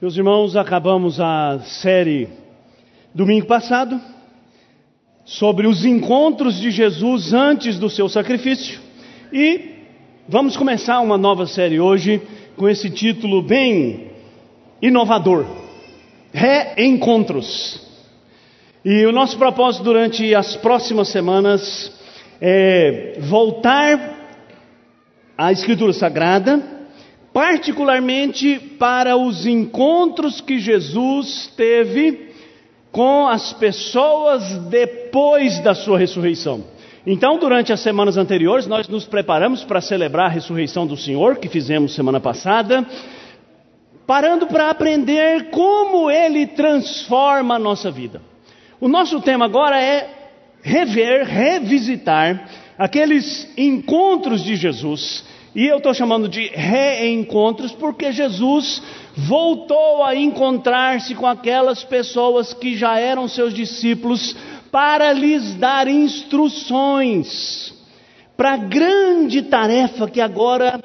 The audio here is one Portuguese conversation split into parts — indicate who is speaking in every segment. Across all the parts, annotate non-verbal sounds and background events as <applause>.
Speaker 1: Meus irmãos, acabamos a série domingo passado sobre os encontros de Jesus antes do seu sacrifício e vamos começar uma nova série hoje com esse título bem inovador: Reencontros. E o nosso propósito durante as próximas semanas é voltar à Escritura Sagrada particularmente para os encontros que Jesus teve com as pessoas depois da sua ressurreição. Então, durante as semanas anteriores, nós nos preparamos para celebrar a ressurreição do Senhor, que fizemos semana passada, parando para aprender como Ele transforma a nossa vida. O nosso tema agora é rever, revisitar aqueles encontros de Jesus e eu estou chamando de reencontros porque Jesus voltou a encontrar-se com aquelas pessoas que já eram seus discípulos para lhes dar instruções para a grande tarefa que agora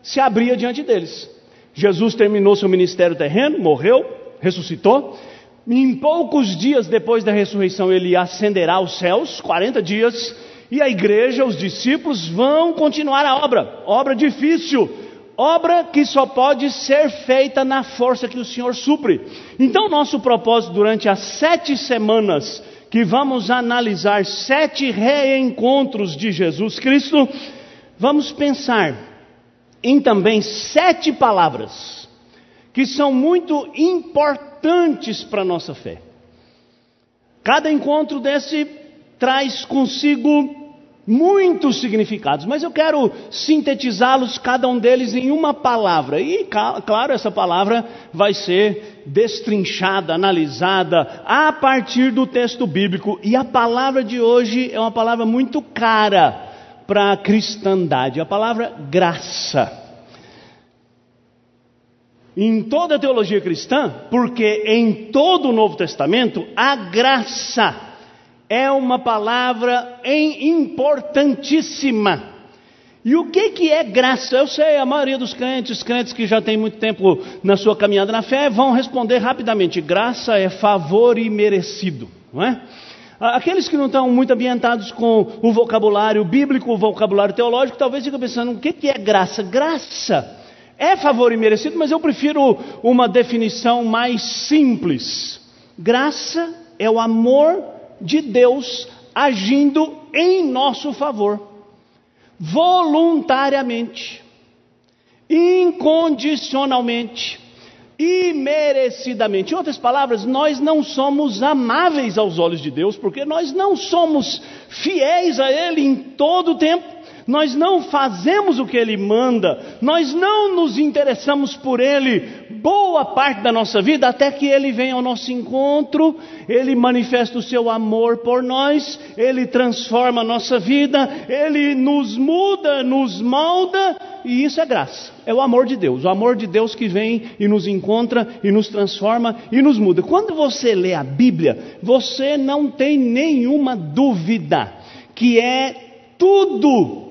Speaker 1: se abria diante deles. Jesus terminou seu ministério terreno, morreu, ressuscitou. Em poucos dias depois da ressurreição, ele ascenderá aos céus 40 dias e a igreja, os discípulos vão continuar a obra, obra difícil, obra que só pode ser feita na força que o Senhor supre. Então, nosso propósito durante as sete semanas que vamos analisar sete reencontros de Jesus Cristo, vamos pensar em também sete palavras que são muito importantes para a nossa fé. Cada encontro desse traz consigo muitos significados, mas eu quero sintetizá-los, cada um deles, em uma palavra. E, claro, essa palavra vai ser destrinchada, analisada a partir do texto bíblico. E a palavra de hoje é uma palavra muito cara para a cristandade a palavra graça. Em toda a teologia cristã, porque em todo o Novo Testamento, a graça é uma palavra importantíssima. E o que, que é graça? Eu sei, a maioria dos crentes, crentes que já têm muito tempo na sua caminhada na fé, vão responder rapidamente: graça é favor imerecido, não é? Aqueles que não estão muito ambientados com o vocabulário bíblico, o vocabulário teológico, talvez ficam pensando: o que, que é graça? Graça é favor imerecido, mas eu prefiro uma definição mais simples. Graça é o amor de Deus agindo em nosso favor, voluntariamente, incondicionalmente, imerecidamente. Em outras palavras, nós não somos amáveis aos olhos de Deus, porque nós não somos fiéis a Ele em todo o tempo nós não fazemos o que Ele manda, nós não nos interessamos por Ele boa parte da nossa vida, até que Ele venha ao nosso encontro, Ele manifesta o seu amor por nós, Ele transforma a nossa vida, Ele nos muda, nos molda, e isso é graça, é o amor de Deus, o amor de Deus que vem e nos encontra e nos transforma e nos muda. Quando você lê a Bíblia, você não tem nenhuma dúvida que é tudo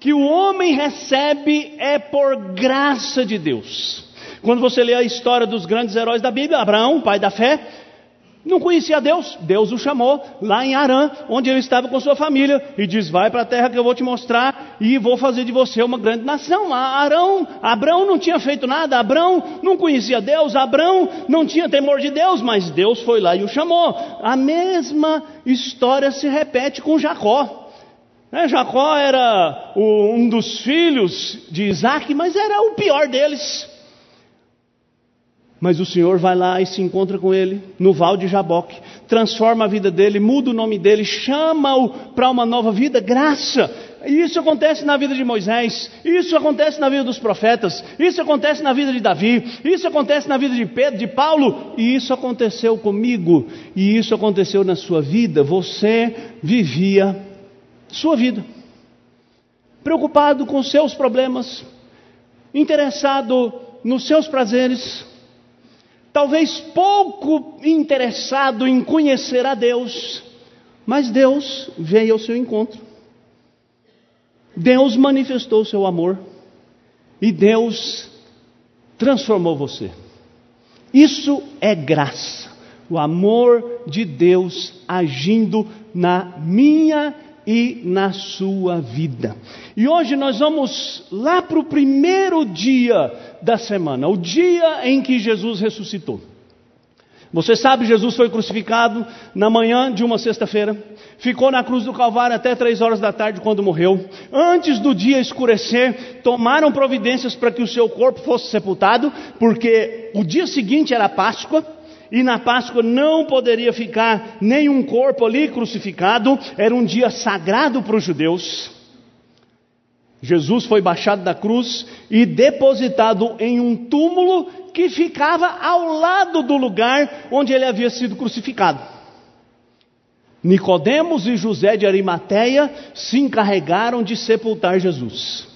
Speaker 1: que o homem recebe é por graça de Deus. Quando você lê a história dos grandes heróis da Bíblia, Abraão, pai da fé, não conhecia Deus, Deus o chamou lá em Arã, onde ele estava com sua família, e diz: Vai para a terra que eu vou te mostrar, e vou fazer de você uma grande nação. Arão, Abraão não tinha feito nada, Abraão não conhecia Deus, Abraão não tinha temor de Deus, mas Deus foi lá e o chamou. A mesma história se repete com Jacó. É, Jacó era o, um dos filhos de Isaac, mas era o pior deles. Mas o Senhor vai lá e se encontra com ele no Val de Jaboque, transforma a vida dele, muda o nome dele, chama-o para uma nova vida, graça. Isso acontece na vida de Moisés, isso acontece na vida dos profetas, isso acontece na vida de Davi, isso acontece na vida de Pedro, de Paulo, e isso aconteceu comigo, e isso aconteceu na sua vida. Você vivia sua vida, preocupado com seus problemas, interessado nos seus prazeres, talvez pouco interessado em conhecer a Deus, mas Deus veio ao seu encontro. Deus manifestou seu amor e Deus transformou você. Isso é graça, o amor de Deus agindo na minha e na sua vida. E hoje nós vamos lá para o primeiro dia da semana, o dia em que Jesus ressuscitou. Você sabe, Jesus foi crucificado na manhã de uma sexta-feira, ficou na cruz do Calvário até três horas da tarde quando morreu. Antes do dia escurecer, tomaram providências para que o seu corpo fosse sepultado, porque o dia seguinte era Páscoa. E na Páscoa não poderia ficar nenhum corpo ali crucificado, era um dia sagrado para os judeus. Jesus foi baixado da cruz e depositado em um túmulo que ficava ao lado do lugar onde ele havia sido crucificado. Nicodemos e José de Arimateia se encarregaram de sepultar Jesus.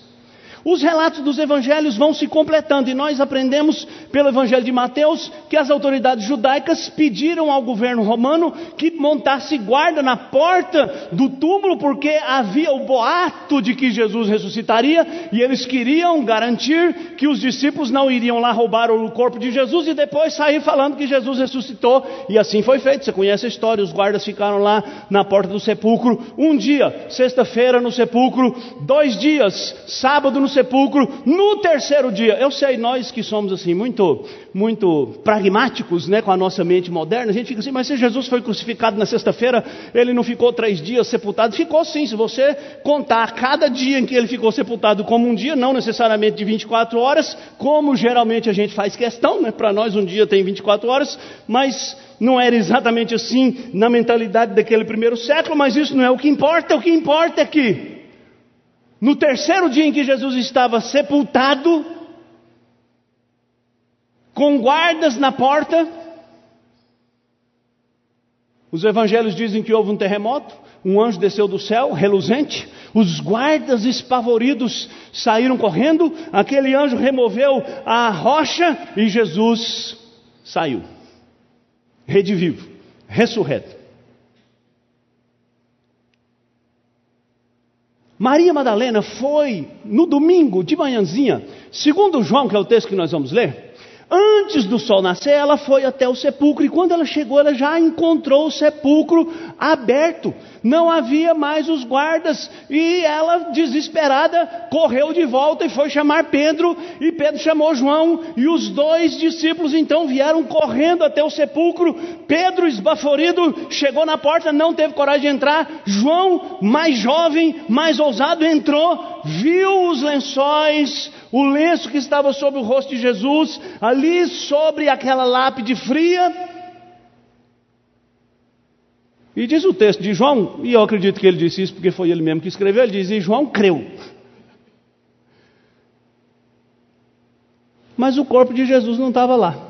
Speaker 1: Os relatos dos evangelhos vão se completando e nós aprendemos pelo evangelho de Mateus que as autoridades judaicas pediram ao governo romano que montasse guarda na porta do túmulo porque havia o boato de que Jesus ressuscitaria e eles queriam garantir que os discípulos não iriam lá roubar o corpo de Jesus e depois sair falando que Jesus ressuscitou e assim foi feito. Você conhece a história, os guardas ficaram lá na porta do sepulcro um dia, sexta-feira no sepulcro, dois dias, sábado no sepulcro no terceiro dia. Eu sei, nós que somos assim, muito, muito pragmáticos, né, com a nossa mente moderna, a gente fica assim, mas se Jesus foi crucificado na sexta-feira, ele não ficou três dias sepultado? Ficou sim, se você contar cada dia em que ele ficou sepultado como um dia, não necessariamente de 24 horas, como geralmente a gente faz questão, né, para nós um dia tem 24 horas, mas não era exatamente assim na mentalidade daquele primeiro século, mas isso não é o que importa, o que importa é que no terceiro dia em que Jesus estava sepultado, com guardas na porta, os evangelhos dizem que houve um terremoto, um anjo desceu do céu, reluzente, os guardas espavoridos saíram correndo, aquele anjo removeu a rocha e Jesus saiu, redivivo, ressurreto. Maria Madalena foi no domingo de manhãzinha, segundo João, que é o texto que nós vamos ler, Antes do sol nascer, ela foi até o sepulcro, e quando ela chegou, ela já encontrou o sepulcro aberto. Não havia mais os guardas, e ela, desesperada, correu de volta e foi chamar Pedro, e Pedro chamou João, e os dois discípulos então vieram correndo até o sepulcro. Pedro, esbaforido, chegou na porta, não teve coragem de entrar. João, mais jovem, mais ousado, entrou, viu os lençóis, o lenço que estava sobre o rosto de Jesus, ali sobre aquela lápide fria. E diz o texto de João, e eu acredito que ele disse isso porque foi ele mesmo que escreveu, ele diz: e João creu. Mas o corpo de Jesus não estava lá.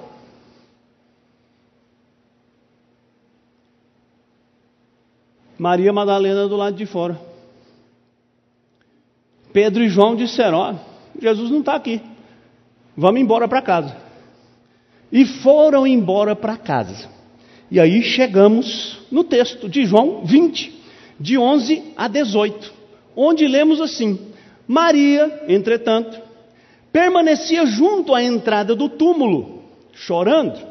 Speaker 1: Maria Madalena do lado de fora. Pedro e João disseram: Ó, Jesus não está aqui. Vamos embora para casa. E foram embora para casa. E aí chegamos no texto de João 20, de 11 a 18, onde lemos assim: Maria, entretanto, permanecia junto à entrada do túmulo, chorando.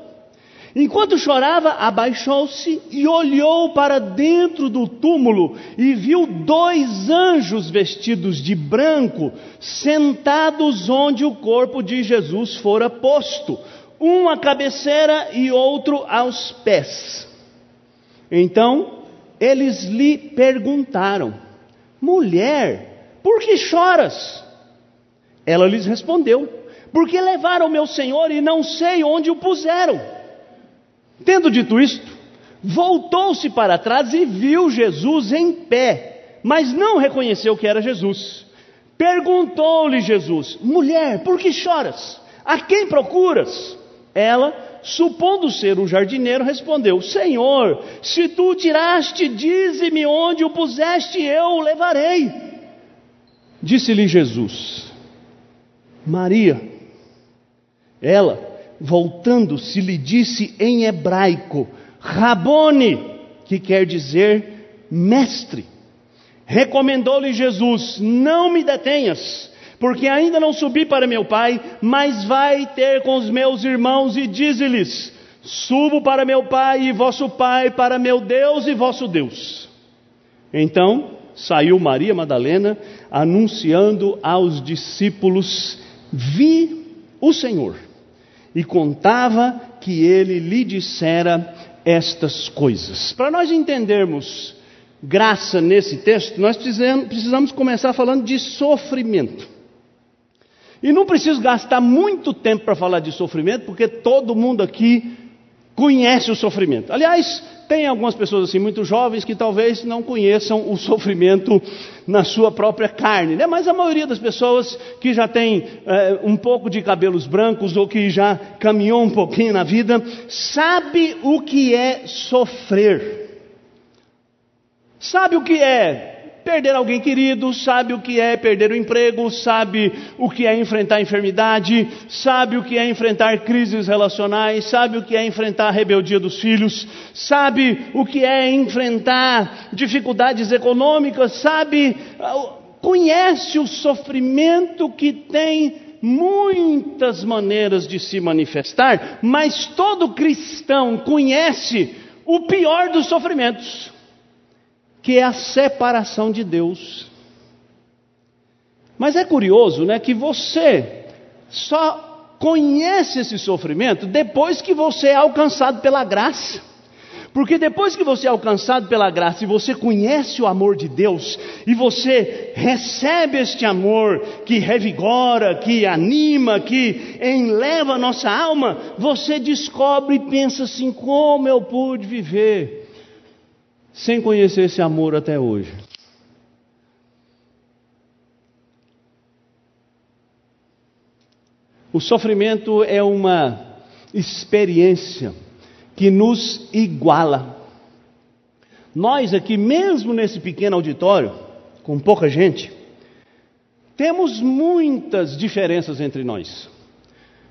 Speaker 1: Enquanto chorava, abaixou-se e olhou para dentro do túmulo e viu dois anjos vestidos de branco sentados onde o corpo de Jesus fora posto, um à cabeceira e outro aos pés. Então eles lhe perguntaram: Mulher, por que choras? Ela lhes respondeu: Porque levaram meu senhor e não sei onde o puseram. Tendo dito isto, voltou-se para trás e viu Jesus em pé, mas não reconheceu que era Jesus. Perguntou-lhe Jesus: Mulher, por que choras? A quem procuras? Ela, supondo ser um jardineiro, respondeu: Senhor, se tu o tiraste, dize-me onde o puseste, eu o levarei. Disse-lhe Jesus: Maria. Ela, voltando-se, lhe disse em hebraico: Rabone, que quer dizer mestre. Recomendou-lhe Jesus: Não me detenhas, porque ainda não subi para meu pai, mas vai ter com os meus irmãos e dize-lhes: Subo para meu pai e vosso pai, para meu Deus e vosso Deus. Então saiu Maria Madalena, anunciando aos discípulos: Vi o Senhor, e contava que ele lhe dissera estas coisas. Para nós entendermos graça nesse texto, nós precisamos, precisamos começar falando de sofrimento. E não preciso gastar muito tempo para falar de sofrimento, porque todo mundo aqui conhece o sofrimento. Aliás, tem algumas pessoas assim muito jovens que talvez não conheçam o sofrimento na sua própria carne, né? mas a maioria das pessoas que já tem é, um pouco de cabelos brancos ou que já caminhou um pouquinho na vida, sabe o que é sofrer. Sabe o que é perder alguém querido, sabe o que é perder o emprego, sabe o que é enfrentar enfermidade, sabe o que é enfrentar crises relacionais, sabe o que é enfrentar a rebeldia dos filhos, sabe o que é enfrentar dificuldades econômicas, sabe, conhece o sofrimento que tem muitas maneiras de se manifestar, mas todo cristão conhece o pior dos sofrimentos que é a separação de Deus. Mas é curioso, né, que você só conhece esse sofrimento depois que você é alcançado pela graça. Porque depois que você é alcançado pela graça e você conhece o amor de Deus, e você recebe este amor que revigora, que anima, que enleva a nossa alma, você descobre e pensa assim: como eu pude viver sem conhecer esse amor até hoje. O sofrimento é uma experiência que nos iguala. Nós aqui, mesmo nesse pequeno auditório, com pouca gente, temos muitas diferenças entre nós.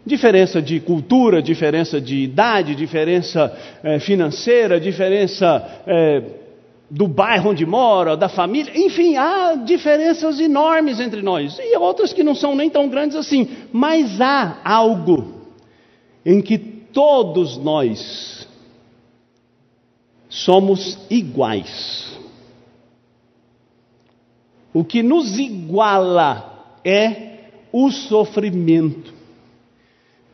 Speaker 1: Diferença de cultura, diferença de idade, diferença é, financeira, diferença é, do bairro onde mora, da família, enfim, há diferenças enormes entre nós e outras que não são nem tão grandes assim, mas há algo em que todos nós somos iguais. O que nos iguala é o sofrimento.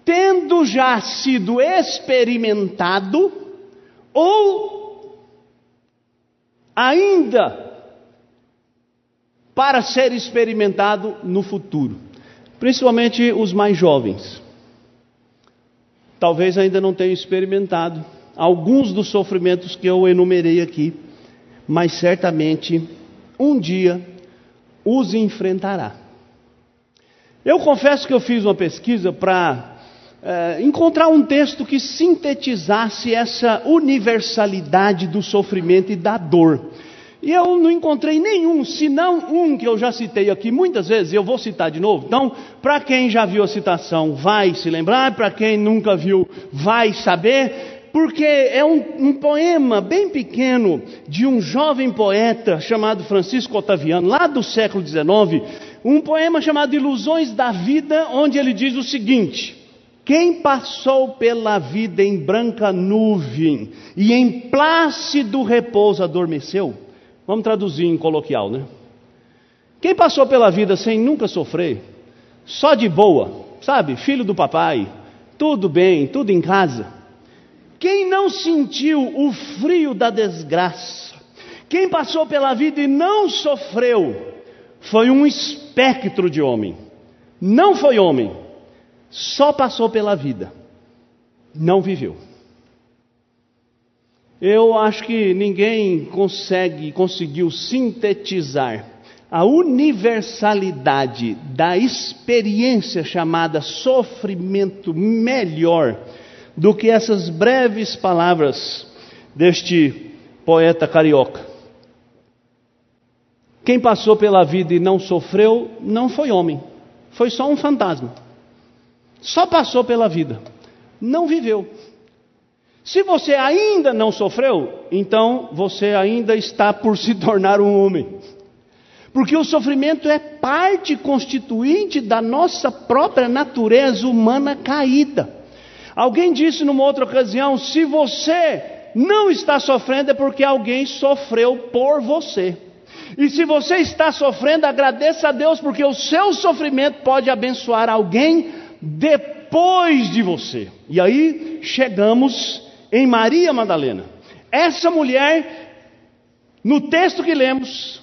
Speaker 1: Tendo já sido experimentado, ou ainda para ser experimentado no futuro, principalmente os mais jovens. Talvez ainda não tenham experimentado alguns dos sofrimentos que eu enumerei aqui, mas certamente um dia os enfrentará. Eu confesso que eu fiz uma pesquisa para é, encontrar um texto que sintetizasse essa universalidade do sofrimento e da dor. E eu não encontrei nenhum, senão um que eu já citei aqui muitas vezes, eu vou citar de novo. Então, para quem já viu a citação, vai se lembrar, para quem nunca viu, vai saber, porque é um, um, poema bem pequeno de um jovem poeta chamado Francisco Otaviano, lá do século XIX, um poema chamado Ilusões da Vida, onde ele diz o seguinte. Quem passou pela vida em branca nuvem e em plácido repouso adormeceu? Vamos traduzir em coloquial, né? Quem passou pela vida sem nunca sofrer, só de boa, sabe, filho do papai, tudo bem, tudo em casa. Quem não sentiu o frio da desgraça, quem passou pela vida e não sofreu, foi um espectro de homem. Não foi homem, só passou pela vida, não viveu. Eu acho que ninguém consegue, conseguiu sintetizar a universalidade da experiência chamada sofrimento melhor do que essas breves palavras deste poeta carioca. Quem passou pela vida e não sofreu não foi homem, foi só um fantasma. Só passou pela vida, não viveu. Se você ainda não sofreu, então você ainda está por se tornar um homem. porque o sofrimento é parte constituinte da nossa própria natureza humana caída. Alguém disse numa outra ocasião: se você não está sofrendo, é porque alguém sofreu por você. E se você está sofrendo, agradeça a Deus, porque o seu sofrimento pode abençoar alguém depois de você. E aí chegamos em Maria Madalena. Essa mulher, no texto que lemos,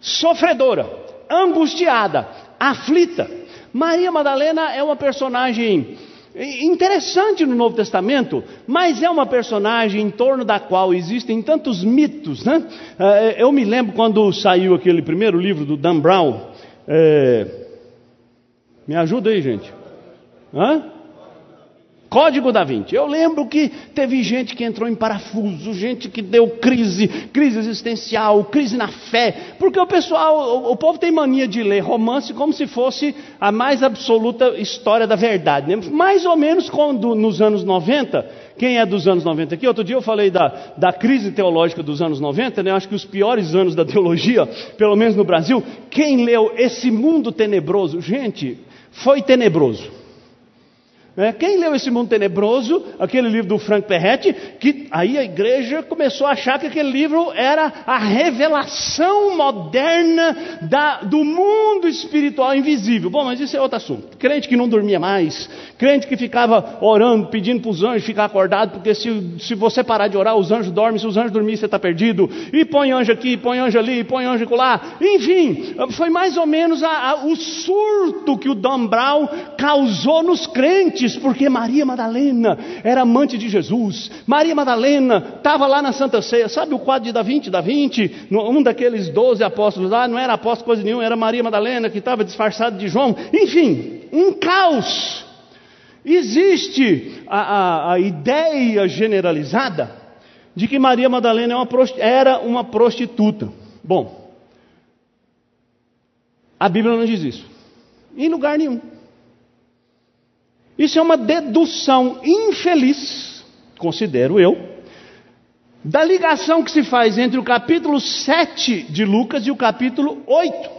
Speaker 1: sofredora, angustiada, aflita. Maria Madalena é uma personagem interessante no Novo Testamento, mas é uma personagem em torno da qual existem tantos mitos. Né? É, eu me lembro quando saiu aquele primeiro livro do Dan Brown. É... Me ajuda aí, gente. Hã? Código da Vinci. Eu lembro que teve gente que entrou em parafuso, gente que deu crise, crise existencial, crise na fé, porque o pessoal, o, o povo tem mania de ler romance como se fosse a mais absoluta história da verdade. Né? Mais ou menos quando nos anos 90, quem é dos anos 90 aqui? Outro dia eu falei da, da crise teológica dos anos 90, né? acho que os piores anos da teologia, pelo menos no Brasil. Quem leu Esse Mundo Tenebroso? Gente, foi tenebroso. É, quem leu esse mundo tenebroso, aquele livro do Frank Perretti, que aí a igreja começou a achar que aquele livro era a revelação moderna da, do mundo espiritual invisível. Bom, mas isso é outro assunto. Crente que não dormia mais, crente que ficava orando, pedindo para os anjos ficar acordado, porque se, se você parar de orar, os anjos dormem, se os anjos dormirem, você está perdido. E põe anjo aqui, põe anjo ali, põe anjo lá. Enfim, foi mais ou menos a, a, o surto que o Dan Brown causou nos crentes porque Maria Madalena era amante de Jesus. Maria Madalena estava lá na Santa Ceia. Sabe o quadro de Da Vinci? Da Vinci, um daqueles doze apóstolos lá, não era apóstolo coisa nenhuma, era Maria Madalena que estava disfarçada de João. Enfim, um caos. Existe a, a, a ideia generalizada de que Maria Madalena é era uma prostituta. Bom, a Bíblia não diz isso. Em lugar nenhum. Isso é uma dedução infeliz, considero eu, da ligação que se faz entre o capítulo 7 de Lucas e o capítulo 8.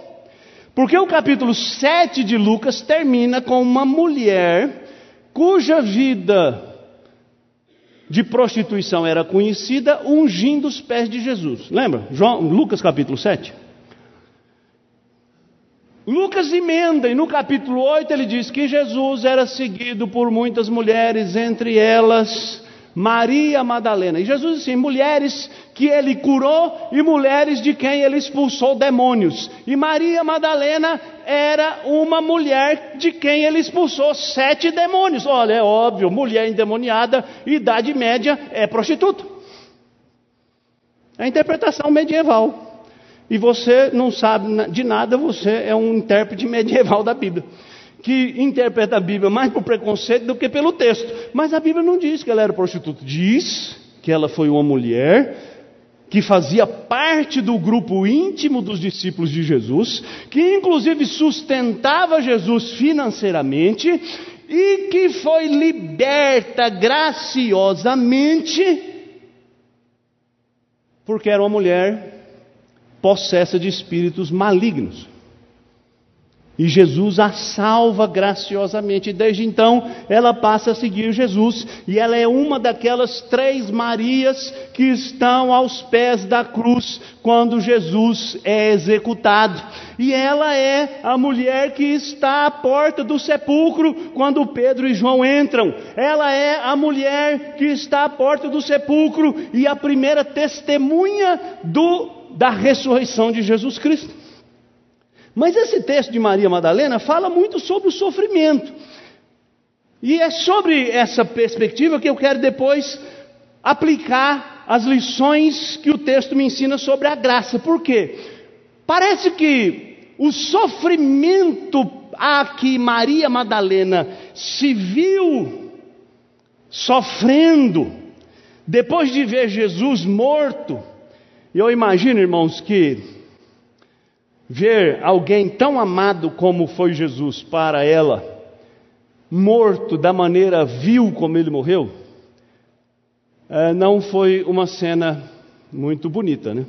Speaker 1: Porque o capítulo 7 de Lucas termina com uma mulher cuja vida de prostituição era conhecida, ungindo os pés de Jesus. Lembra? João, Lucas capítulo 7. Lucas emenda e no capítulo 8 ele diz que Jesus era seguido por muitas mulheres, entre elas Maria Madalena. E Jesus assim, mulheres que ele curou e mulheres de quem ele expulsou demônios. E Maria Madalena era uma mulher de quem ele expulsou sete demônios. Olha, é óbvio, mulher endemoniada, idade média, é prostituta. É a interpretação medieval e você não sabe de nada, você é um intérprete medieval da Bíblia, que interpreta a Bíblia mais por preconceito do que pelo texto. Mas a Bíblia não diz que ela era prostituta, diz que ela foi uma mulher que fazia parte do grupo íntimo dos discípulos de Jesus, que inclusive sustentava Jesus financeiramente e que foi liberta graciosamente porque era uma mulher possessa de espíritos malignos. E Jesus a salva graciosamente. Desde então ela passa a seguir Jesus. E ela é uma daquelas três Marias que estão aos pés da cruz quando Jesus é executado. E ela é a mulher que está à porta do sepulcro quando Pedro e João entram. Ela é a mulher que está à porta do sepulcro e a primeira testemunha do da ressurreição de Jesus Cristo. Mas esse texto de Maria Madalena fala muito sobre o sofrimento. E é sobre essa perspectiva que eu quero depois aplicar as lições que o texto me ensina sobre a graça. Por quê? Parece que o sofrimento a que Maria Madalena se viu sofrendo depois de ver Jesus morto, e eu imagino, irmãos, que ver alguém tão amado como foi Jesus para ela, morto da maneira vil como ele morreu, é, não foi uma cena muito bonita, né?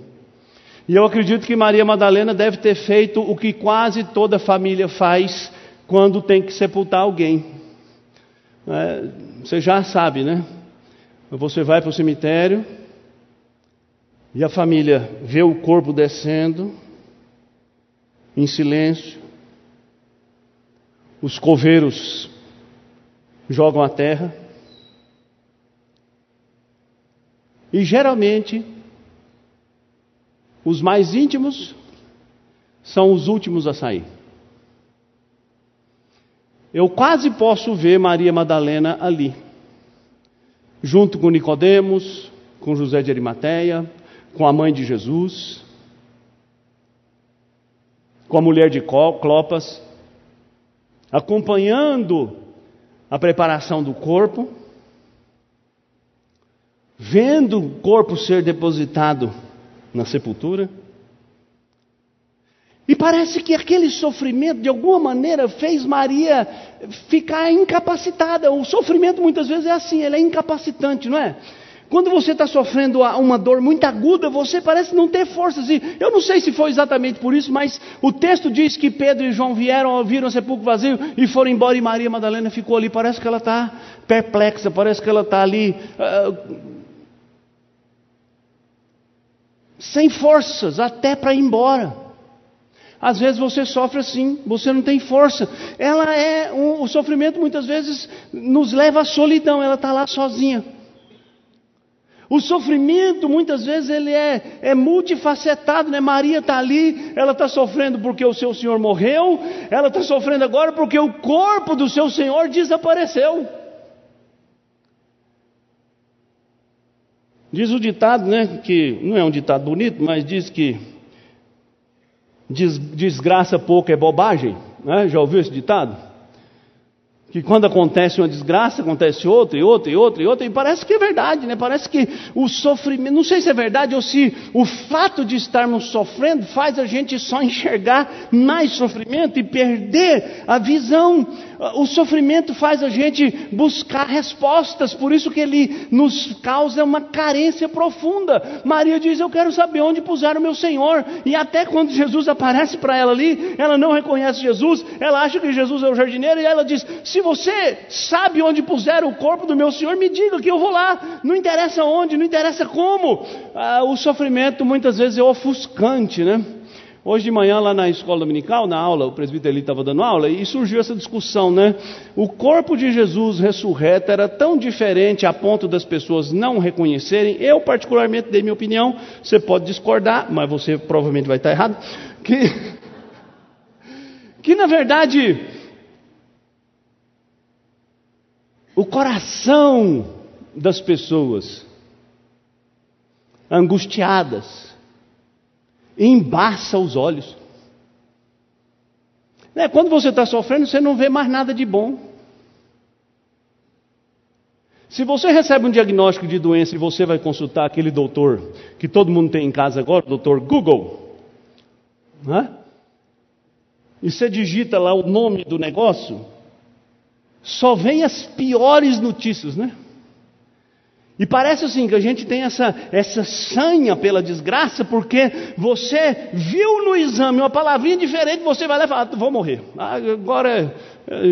Speaker 1: E eu acredito que Maria Madalena deve ter feito o que quase toda família faz quando tem que sepultar alguém. É, você já sabe, né? Você vai para o cemitério e a família vê o corpo descendo em silêncio. Os coveiros jogam a terra. E geralmente, os mais íntimos são os últimos a sair. Eu quase posso ver Maria Madalena ali, junto com Nicodemos, com José de Arimateia, com a mãe de Jesus, com a mulher de Clopas, acompanhando a preparação do corpo, vendo o corpo ser depositado na sepultura. E parece que aquele sofrimento, de alguma maneira, fez Maria ficar incapacitada. O sofrimento muitas vezes é assim, ele é incapacitante, não é? Quando você está sofrendo uma dor muito aguda, você parece não ter forças. E eu não sei se foi exatamente por isso, mas o texto diz que Pedro e João vieram, viram o sepulcro vazio e foram embora. E Maria Madalena ficou ali. Parece que ela está perplexa, parece que ela está ali. Uh, sem forças, até para ir embora. Às vezes você sofre assim, você não tem força. Ela é um, o sofrimento muitas vezes nos leva à solidão. Ela está lá sozinha. O sofrimento muitas vezes ele é, é multifacetado, né? Maria está ali, ela está sofrendo porque o seu Senhor morreu, ela está sofrendo agora porque o corpo do seu Senhor desapareceu. Diz o ditado, né? Que não é um ditado bonito, mas diz que des, desgraça pouco é bobagem. Né? Já ouviu esse ditado? Que quando acontece uma desgraça, acontece outra, e outra, e outra, e outra, e parece que é verdade, né? Parece que o sofrimento, não sei se é verdade ou se o fato de estarmos sofrendo faz a gente só enxergar mais sofrimento e perder a visão o sofrimento faz a gente buscar respostas, por isso que ele nos causa uma carência profunda. Maria diz: Eu quero saber onde puseram o meu Senhor. E até quando Jesus aparece para ela ali, ela não reconhece Jesus, ela acha que Jesus é o jardineiro, e ela diz: Se você sabe onde puseram o corpo do meu Senhor, me diga que eu vou lá. Não interessa onde, não interessa como. Ah, o sofrimento muitas vezes é ofuscante, né? Hoje de manhã, lá na escola dominical, na aula, o presbítero estava dando aula e surgiu essa discussão, né? O corpo de Jesus ressurreto era tão diferente a ponto das pessoas não reconhecerem. Eu, particularmente, dei minha opinião. Você pode discordar, mas você provavelmente vai estar errado. Que, que na verdade, o coração das pessoas angustiadas, embaça os olhos. É, quando você está sofrendo, você não vê mais nada de bom. Se você recebe um diagnóstico de doença e você vai consultar aquele doutor que todo mundo tem em casa agora, o doutor Google, né? e você digita lá o nome do negócio, só vem as piores notícias, né? E parece assim que a gente tem essa, essa sanha pela desgraça, porque você viu no exame uma palavrinha diferente, você vai lá e fala, ah, vou morrer. Ah, agora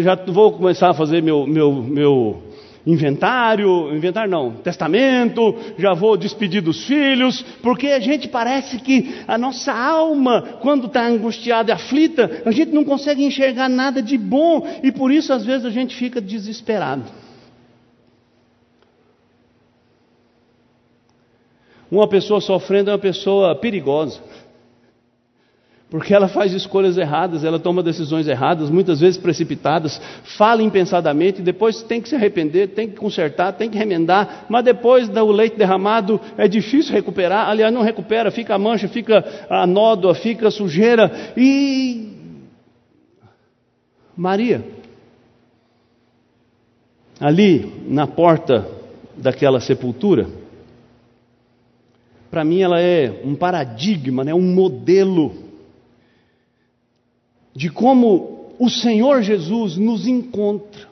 Speaker 1: já vou começar a fazer meu, meu, meu inventário, inventário não, testamento, já vou despedir dos filhos, porque a gente parece que a nossa alma, quando está angustiada e aflita, a gente não consegue enxergar nada de bom, e por isso às vezes a gente fica desesperado. Uma pessoa sofrendo é uma pessoa perigosa. Porque ela faz escolhas erradas, ela toma decisões erradas, muitas vezes precipitadas, fala impensadamente, depois tem que se arrepender, tem que consertar, tem que remendar, mas depois do leite derramado é difícil recuperar, aliás, não recupera, fica a mancha, fica a nódoa, fica a sujeira. E. Maria, ali na porta daquela sepultura, para mim ela é um paradigma, né, um modelo de como o Senhor Jesus nos encontra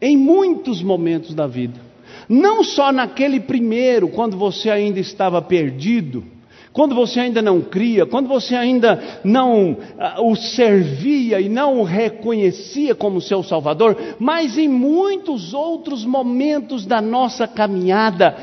Speaker 1: em muitos momentos da vida. não só naquele primeiro, quando você ainda estava perdido, quando você ainda não cria, quando você ainda não uh, o servia e não o reconhecia como seu Salvador, mas em muitos outros momentos da nossa caminhada,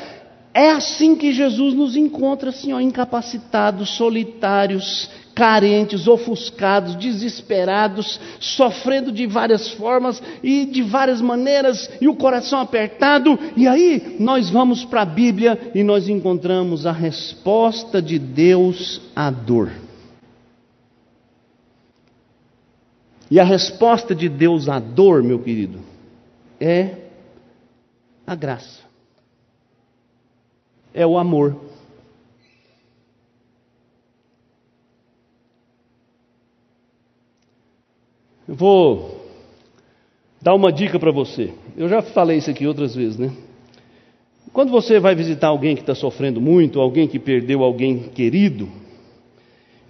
Speaker 1: é assim que Jesus nos encontra, assim, ó, incapacitados, solitários, carentes, ofuscados, desesperados, sofrendo de várias formas e de várias maneiras, e o coração apertado. E aí nós vamos para a Bíblia e nós encontramos a resposta de Deus à dor. E a resposta de Deus à dor, meu querido, é a graça. É o amor. Eu vou dar uma dica para você. Eu já falei isso aqui outras vezes, né? Quando você vai visitar alguém que está sofrendo muito, alguém que perdeu alguém querido,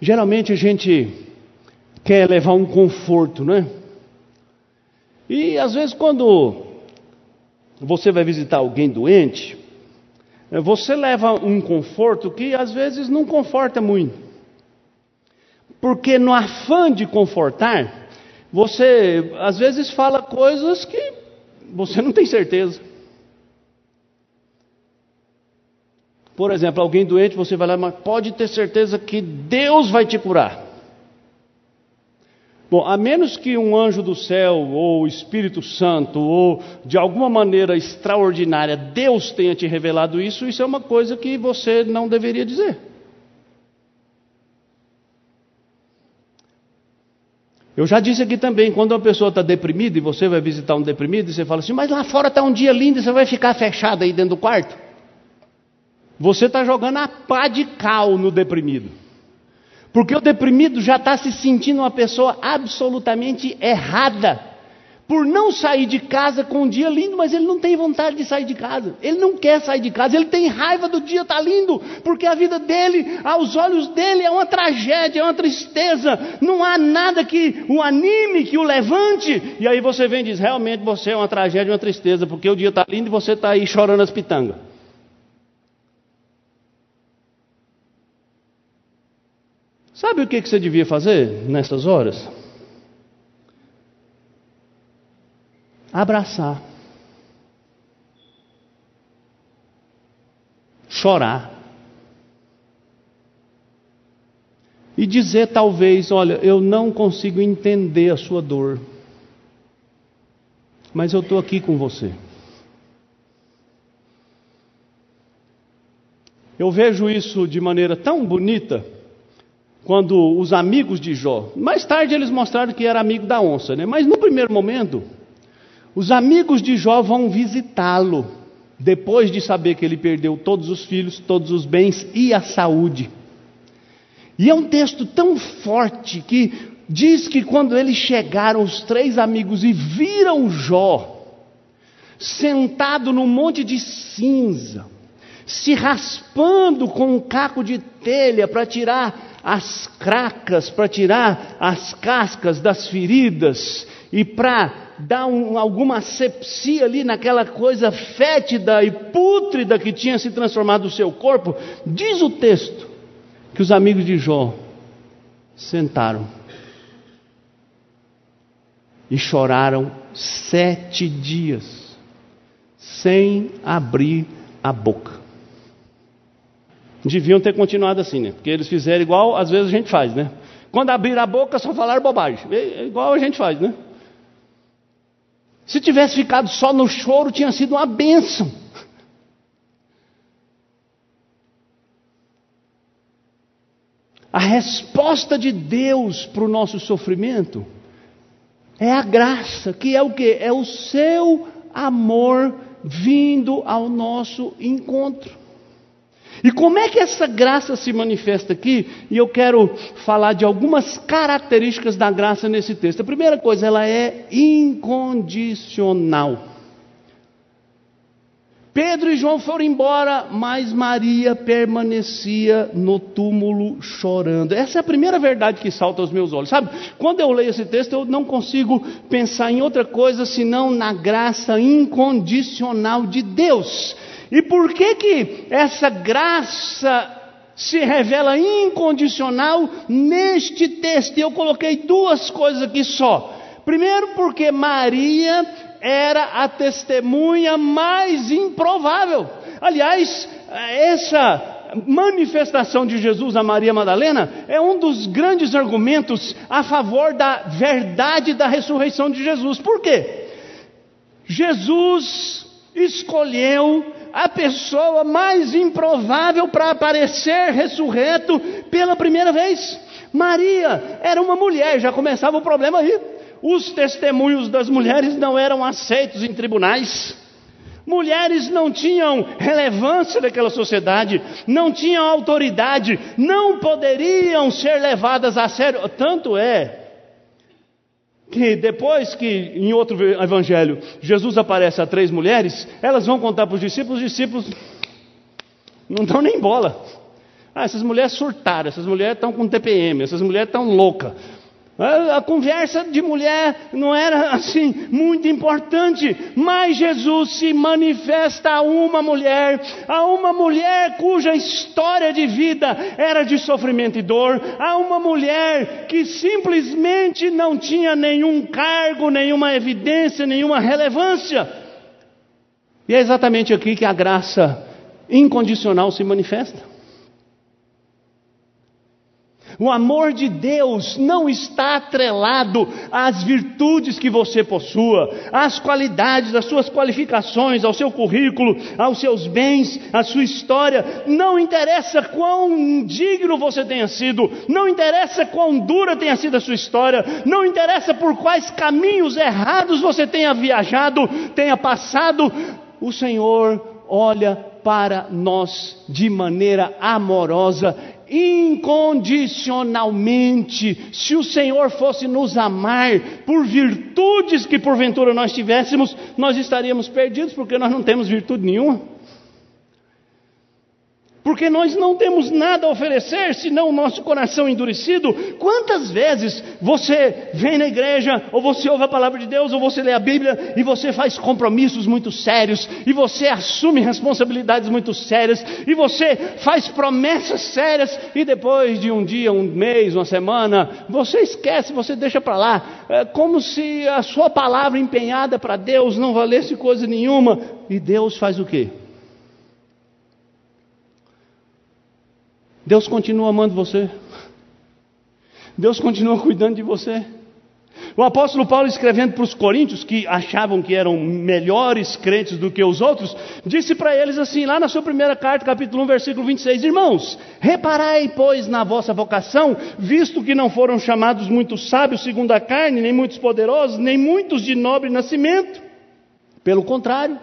Speaker 1: geralmente a gente quer levar um conforto, né? E às vezes quando você vai visitar alguém doente, você leva um conforto que às vezes não conforta muito. Porque no afã de confortar, você às vezes fala coisas que você não tem certeza. Por exemplo, alguém doente, você vai lá, mas pode ter certeza que Deus vai te curar. Bom, a menos que um anjo do céu, ou Espírito Santo, ou de alguma maneira extraordinária Deus tenha te revelado isso, isso é uma coisa que você não deveria dizer. Eu já disse aqui também, quando uma pessoa está deprimida e você vai visitar um deprimido e você fala assim, mas lá fora está um dia lindo você vai ficar fechado aí dentro do quarto. Você está jogando a pá de cal no deprimido. Porque o deprimido já está se sentindo uma pessoa absolutamente errada por não sair de casa com um dia lindo, mas ele não tem vontade de sair de casa. Ele não quer sair de casa, ele tem raiva do dia estar tá lindo, porque a vida dele, aos olhos dele, é uma tragédia, é uma tristeza. Não há nada que o anime, que o levante. E aí você vem e diz: realmente você é uma tragédia, uma tristeza, porque o dia está lindo e você está aí chorando as pitangas. Sabe o que você devia fazer nessas horas? Abraçar, chorar. E dizer, talvez, olha, eu não consigo entender a sua dor, mas eu estou aqui com você. Eu vejo isso de maneira tão bonita quando os amigos de Jó, mais tarde eles mostraram que era amigo da onça, né? mas no primeiro momento, os amigos de Jó vão visitá-lo, depois de saber que ele perdeu todos os filhos, todos os bens e a saúde. E é um texto tão forte que diz que quando eles chegaram, os três amigos, e viram Jó sentado num monte de cinza, se raspando com um caco de telha para tirar as cracas, para tirar as cascas das feridas e para dar um, alguma asepsia ali naquela coisa fétida e pútrida que tinha se transformado o seu corpo, diz o texto que os amigos de Jó sentaram e choraram sete dias sem abrir a boca. Deviam ter continuado assim, né? Porque eles fizeram igual às vezes a gente faz, né? Quando abrir a boca só falar bobagem. É igual a gente faz, né? Se tivesse ficado só no choro, tinha sido uma bênção. A resposta de Deus para o nosso sofrimento é a graça, que é o que? É o seu amor vindo ao nosso encontro. E como é que essa graça se manifesta aqui? E eu quero falar de algumas características da graça nesse texto. A primeira coisa, ela é incondicional. Pedro e João foram embora, mas Maria permanecia no túmulo chorando. Essa é a primeira verdade que salta aos meus olhos. Sabe, quando eu leio esse texto, eu não consigo pensar em outra coisa senão na graça incondicional de Deus. E por que que essa graça se revela incondicional neste texto? Eu coloquei duas coisas aqui só. Primeiro, porque Maria era a testemunha mais improvável. Aliás, essa manifestação de Jesus a Maria Madalena é um dos grandes argumentos a favor da verdade da ressurreição de Jesus. Por quê? Jesus escolheu a pessoa mais improvável para aparecer ressurreto pela primeira vez. Maria era uma mulher, já começava o problema aí. Os testemunhos das mulheres não eram aceitos em tribunais. Mulheres não tinham relevância naquela sociedade, não tinham autoridade, não poderiam ser levadas a sério. Tanto é que depois que em outro evangelho Jesus aparece a três mulheres, elas vão contar para os discípulos, os discípulos não dão nem bola. Ah, essas mulheres surtaram, essas mulheres estão com TPM, essas mulheres estão loucas. A conversa de mulher não era assim muito importante, mas Jesus se manifesta a uma mulher, a uma mulher cuja história de vida era de sofrimento e dor, a uma mulher que simplesmente não tinha nenhum cargo, nenhuma evidência, nenhuma relevância. E é exatamente aqui que a graça incondicional se manifesta. O amor de Deus não está atrelado às virtudes que você possua, às qualidades, às suas qualificações, ao seu currículo, aos seus bens, à sua história. Não interessa quão digno você tenha sido, não interessa quão dura tenha sido a sua história, não interessa por quais caminhos errados você tenha viajado, tenha passado. O Senhor olha para nós de maneira amorosa incondicionalmente. Se o Senhor fosse nos amar por virtudes que porventura nós tivéssemos, nós estaríamos perdidos, porque nós não temos virtude nenhuma porque nós não temos nada a oferecer senão o nosso coração endurecido. Quantas vezes você vem na igreja, ou você ouve a palavra de Deus, ou você lê a Bíblia, e você faz compromissos muito sérios, e você assume responsabilidades muito sérias, e você faz promessas sérias, e depois de um dia, um mês, uma semana, você esquece, você deixa para lá, é como se a sua palavra empenhada para Deus não valesse coisa nenhuma, e Deus faz o quê? Deus continua amando você. Deus continua cuidando de você. O apóstolo Paulo, escrevendo para os coríntios, que achavam que eram melhores crentes do que os outros, disse para eles assim, lá na sua primeira carta, capítulo 1, versículo 26, Irmãos, reparai, pois, na vossa vocação, visto que não foram chamados muitos sábios segundo a carne, nem muitos poderosos, nem muitos de nobre nascimento. Pelo contrário,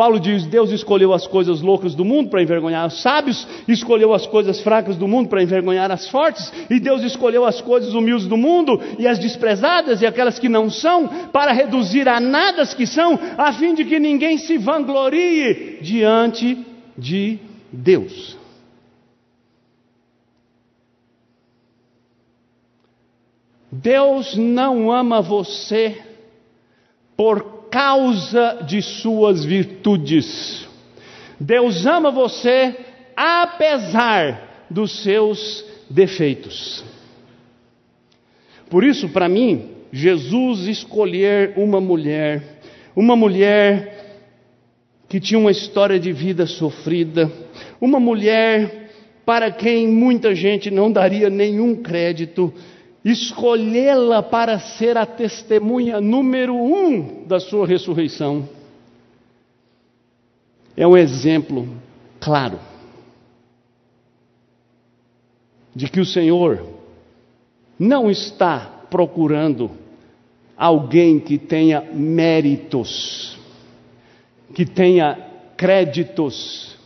Speaker 1: Paulo diz: Deus escolheu as coisas loucas do mundo para envergonhar os sábios, escolheu as coisas fracas do mundo para envergonhar as fortes, e Deus escolheu as coisas humildes do mundo e as desprezadas e aquelas que não são, para reduzir a nada as que são, a fim de que ninguém se vanglorie diante de Deus. Deus não ama você por causa de suas virtudes. Deus ama você apesar dos seus defeitos. Por isso, para mim, Jesus escolher uma mulher, uma mulher que tinha uma história de vida sofrida, uma mulher para quem muita gente não daria nenhum crédito, escolhê-la para ser a testemunha número um da sua ressurreição, é um exemplo claro de que o Senhor não está procurando alguém que tenha méritos, que tenha créditos,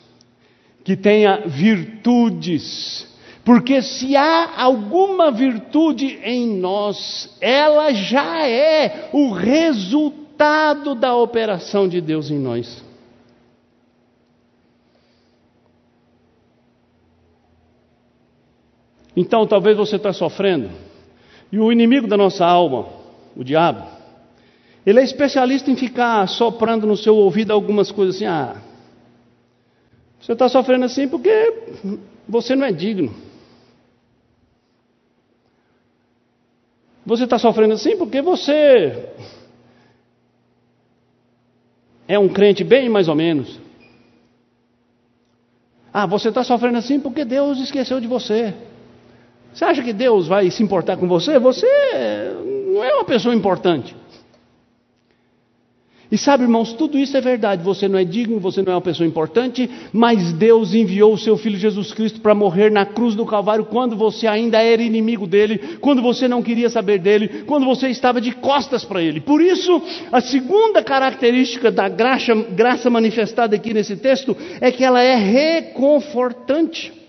Speaker 1: que tenha virtudes, porque se há alguma virtude em nós, ela já é o resultado da operação de Deus em nós. Então, talvez você está sofrendo, e o inimigo da nossa alma, o diabo, ele é especialista em ficar soprando no seu ouvido algumas coisas assim. Ah, você está sofrendo assim porque você não é digno. Você está sofrendo assim porque você é um crente bem mais ou menos. Ah, você está sofrendo assim porque Deus esqueceu de você. Você acha que Deus vai se importar com você? Você não é uma pessoa importante. E sabe, irmãos, tudo isso é verdade. Você não é digno, você não é uma pessoa importante, mas Deus enviou o seu Filho Jesus Cristo para morrer na cruz do Calvário quando você ainda era inimigo dele, quando você não queria saber dele, quando você estava de costas para ele. Por isso, a segunda característica da graça, graça manifestada aqui nesse texto é que ela é reconfortante.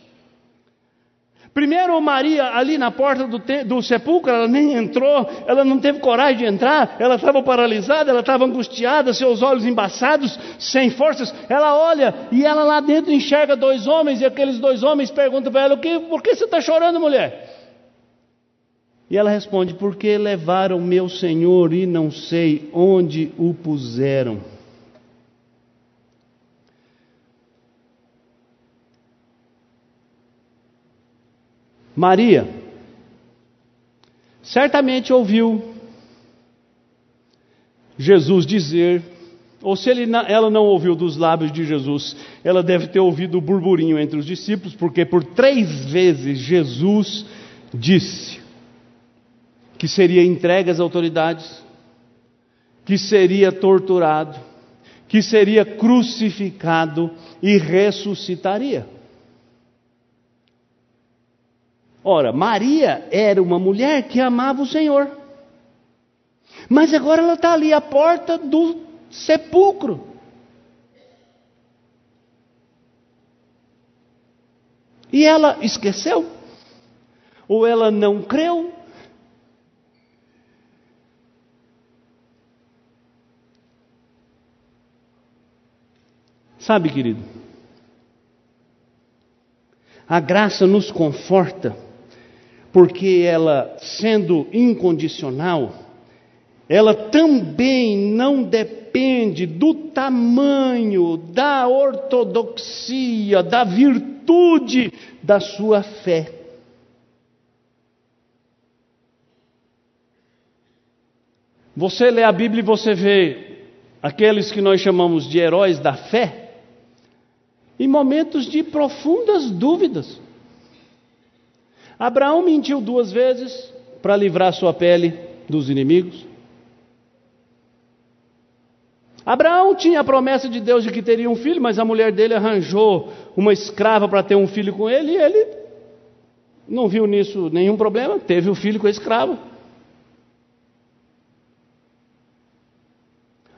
Speaker 1: Primeiro, Maria, ali na porta do, do, sepulcro, ela nem entrou, ela não teve coragem de entrar, ela estava paralisada, ela estava angustiada, seus olhos embaçados, sem forças. Ela olha e ela lá dentro enxerga dois homens, e aqueles dois homens perguntam para ela: que, Por que você está chorando, mulher? E ela responde: Porque levaram meu senhor e não sei onde o puseram. Maria certamente ouviu Jesus dizer, ou se ele, ela não ouviu dos lábios de Jesus, ela deve ter ouvido o burburinho entre os discípulos, porque por três vezes Jesus disse que seria entregue às autoridades, que seria torturado, que seria crucificado e ressuscitaria. Ora, Maria era uma mulher que amava o Senhor. Mas agora ela está ali à porta do sepulcro. E ela esqueceu? Ou ela não creu? Sabe, querido, a graça nos conforta porque ela, sendo incondicional, ela também não depende do tamanho, da ortodoxia, da virtude da sua fé. Você lê a Bíblia e você vê aqueles que nós chamamos de heróis da fé, em momentos de profundas dúvidas. Abraão mentiu duas vezes para livrar sua pele dos inimigos. Abraão tinha a promessa de Deus de que teria um filho, mas a mulher dele arranjou uma escrava para ter um filho com ele e ele não viu nisso nenhum problema, teve o um filho com a escrava.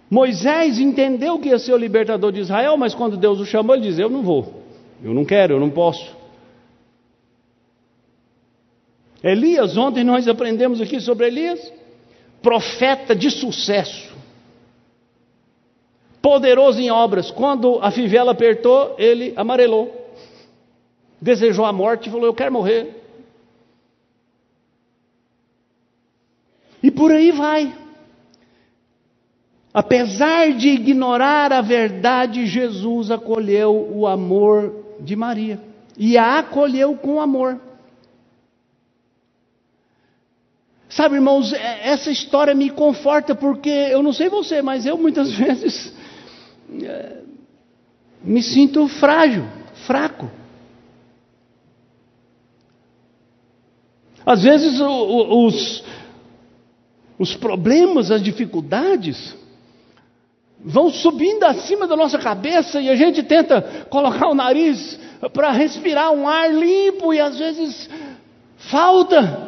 Speaker 1: Moisés entendeu que ia ser o libertador de Israel, mas quando Deus o chamou, ele disse: Eu não vou, eu não quero, eu não posso. Elias, ontem nós aprendemos aqui sobre Elias, profeta de sucesso, poderoso em obras. Quando a fivela apertou, ele amarelou, desejou a morte e falou: Eu quero morrer. E por aí vai. Apesar de ignorar a verdade, Jesus acolheu o amor de Maria e a acolheu com amor. Sabe, irmãos, é, essa história me conforta porque eu não sei você, mas eu muitas <laughs> vezes é, me sinto frágil, fraco. Às vezes os, os problemas, as dificuldades vão subindo acima da nossa cabeça e a gente tenta colocar o nariz para respirar um ar limpo e às vezes falta.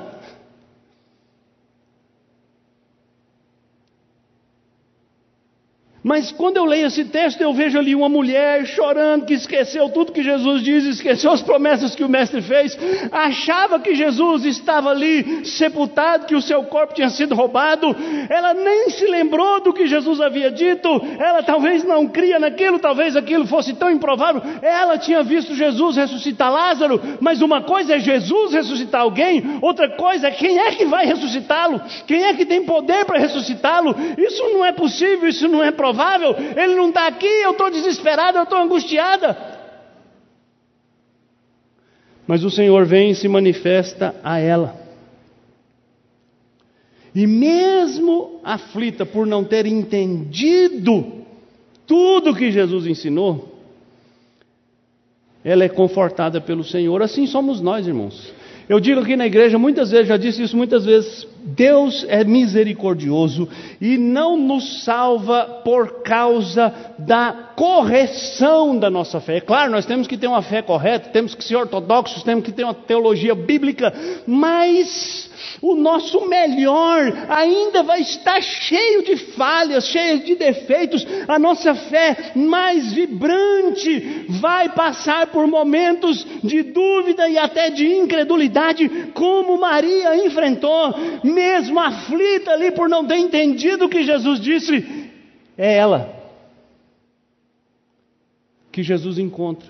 Speaker 1: Mas quando eu leio esse texto, eu vejo ali uma mulher chorando, que esqueceu tudo que Jesus diz, esqueceu as promessas que o Mestre fez, achava que Jesus estava ali sepultado, que o seu corpo tinha sido roubado, ela nem se lembrou do que Jesus havia dito, ela talvez não cria naquilo, talvez aquilo fosse tão improvável, ela tinha visto Jesus ressuscitar Lázaro, mas uma coisa é Jesus ressuscitar alguém, outra coisa é quem é que vai ressuscitá-lo, quem é que tem poder para ressuscitá-lo, isso não é possível, isso não é provável provável, ele não está aqui, eu estou desesperada, eu estou angustiada. Mas o Senhor vem e se manifesta a ela. E mesmo aflita por não ter entendido tudo que Jesus ensinou, ela é confortada pelo Senhor. Assim somos nós, irmãos. Eu digo aqui na igreja muitas vezes, já disse isso muitas vezes, Deus é misericordioso e não nos salva por causa da correção da nossa fé. É claro, nós temos que ter uma fé correta, temos que ser ortodoxos, temos que ter uma teologia bíblica, mas o nosso melhor ainda vai estar cheio de falhas, cheio de defeitos. A nossa fé mais vibrante vai passar por momentos de dúvida e até de incredulidade, como Maria enfrentou, mesmo aflita ali por não ter entendido o que Jesus disse. É ela que Jesus encontra.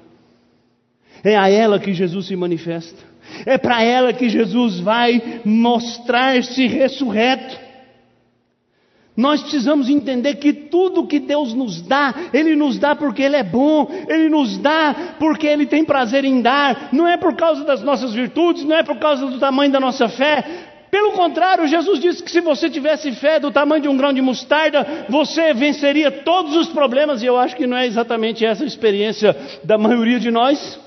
Speaker 1: É a ela que Jesus se manifesta. É para ela que Jesus vai mostrar-se ressurreto. Nós precisamos entender que tudo que Deus nos dá, Ele nos dá porque Ele é bom, Ele nos dá porque Ele tem prazer em dar, não é por causa das nossas virtudes, não é por causa do tamanho da nossa fé. Pelo contrário, Jesus disse que se você tivesse fé do tamanho de um grão de mostarda, você venceria todos os problemas, e eu acho que não é exatamente essa a experiência da maioria de nós.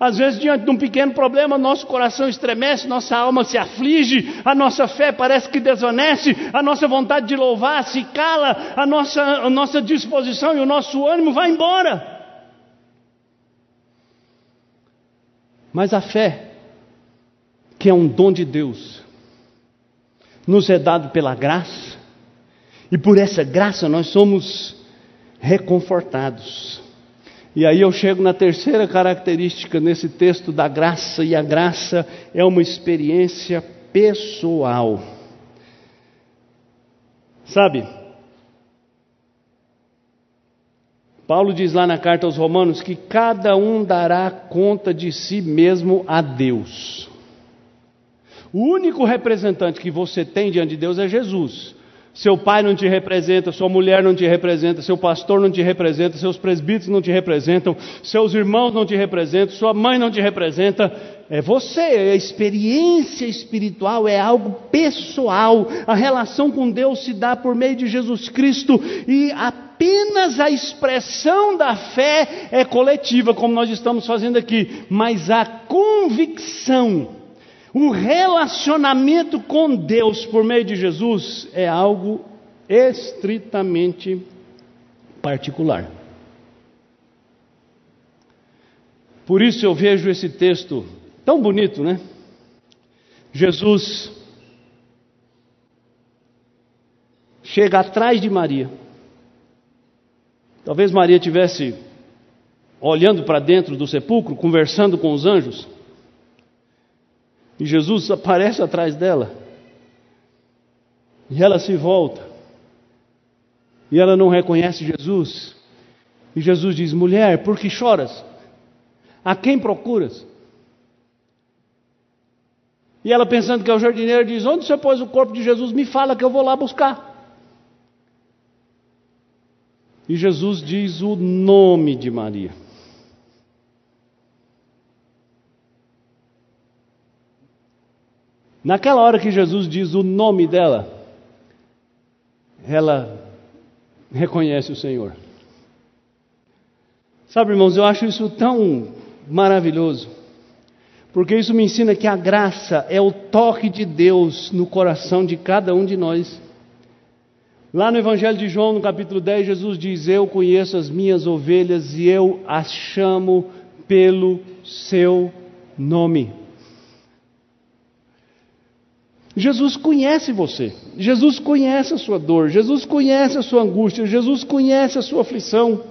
Speaker 1: Às vezes, diante de um pequeno problema, nosso coração estremece, nossa alma se aflige, a nossa fé parece que desvanece, a nossa vontade de louvar se cala, a nossa, a nossa disposição e o nosso ânimo vai embora. Mas a fé, que é um dom de Deus, nos é dado pela graça, e por essa graça nós somos reconfortados. E aí eu chego na terceira característica nesse texto da graça, e a graça é uma experiência pessoal. Sabe, Paulo diz lá na carta aos Romanos que cada um dará conta de si mesmo a Deus. O único representante que você tem diante de Deus é Jesus. Seu pai não te representa, sua mulher não te representa, seu pastor não te representa, seus presbíteros não te representam, seus irmãos não te representam, sua mãe não te representa. É você, a experiência espiritual é algo pessoal. A relação com Deus se dá por meio de Jesus Cristo e apenas a expressão da fé é coletiva, como nós estamos fazendo aqui, mas a convicção o relacionamento com Deus por meio de Jesus é algo estritamente particular. Por isso eu vejo esse texto tão bonito, né? Jesus chega atrás de Maria. Talvez Maria tivesse olhando para dentro do sepulcro, conversando com os anjos. E Jesus aparece atrás dela. E ela se volta. E ela não reconhece Jesus. E Jesus diz: Mulher, por que choras? A quem procuras? E ela, pensando que é o jardineiro, diz: Onde você pôs o corpo de Jesus? Me fala que eu vou lá buscar. E Jesus diz o nome de Maria. Naquela hora que Jesus diz o nome dela, ela reconhece o Senhor. Sabe, irmãos, eu acho isso tão maravilhoso, porque isso me ensina que a graça é o toque de Deus no coração de cada um de nós. Lá no Evangelho de João, no capítulo 10, Jesus diz: Eu conheço as minhas ovelhas e eu as chamo pelo seu nome. Jesus conhece você, Jesus conhece a sua dor, Jesus conhece a sua angústia, Jesus conhece a sua aflição.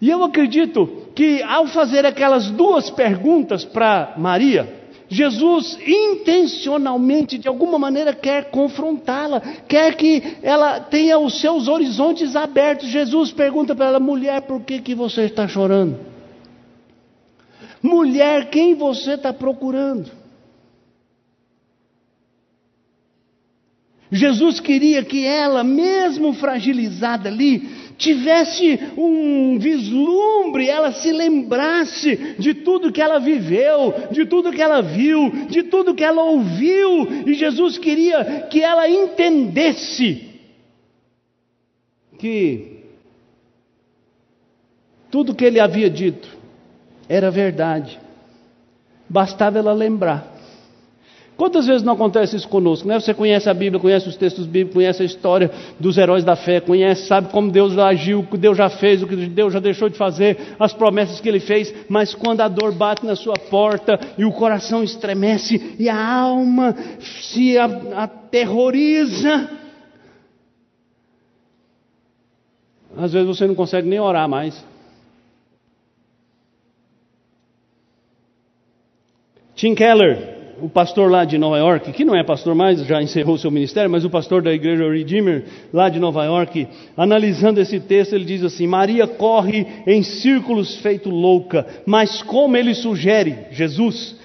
Speaker 1: E eu acredito que ao fazer aquelas duas perguntas para Maria, Jesus intencionalmente, de alguma maneira, quer confrontá-la, quer que ela tenha os seus horizontes abertos. Jesus pergunta para ela: mulher, por que, que você está chorando? Mulher, quem você está procurando? Jesus queria que ela, mesmo fragilizada ali, tivesse um vislumbre, ela se lembrasse de tudo que ela viveu, de tudo que ela viu, de tudo que ela ouviu, e Jesus queria que ela entendesse que tudo que ele havia dito era verdade, bastava ela lembrar. Quantas vezes não acontece isso conosco? Né? Você conhece a Bíblia, conhece os textos bíblicos, conhece a história dos heróis da fé, conhece, sabe como Deus agiu, o que Deus já fez, o que Deus já deixou de fazer, as promessas que Ele fez, mas quando a dor bate na sua porta e o coração estremece e a alma se aterroriza, às vezes você não consegue nem orar mais. Tim Keller, o pastor lá de Nova York, que não é pastor mais, já encerrou seu ministério, mas o pastor da igreja Redeemer, lá de Nova York, analisando esse texto, ele diz assim: Maria corre em círculos feito louca, mas como ele sugere, Jesus,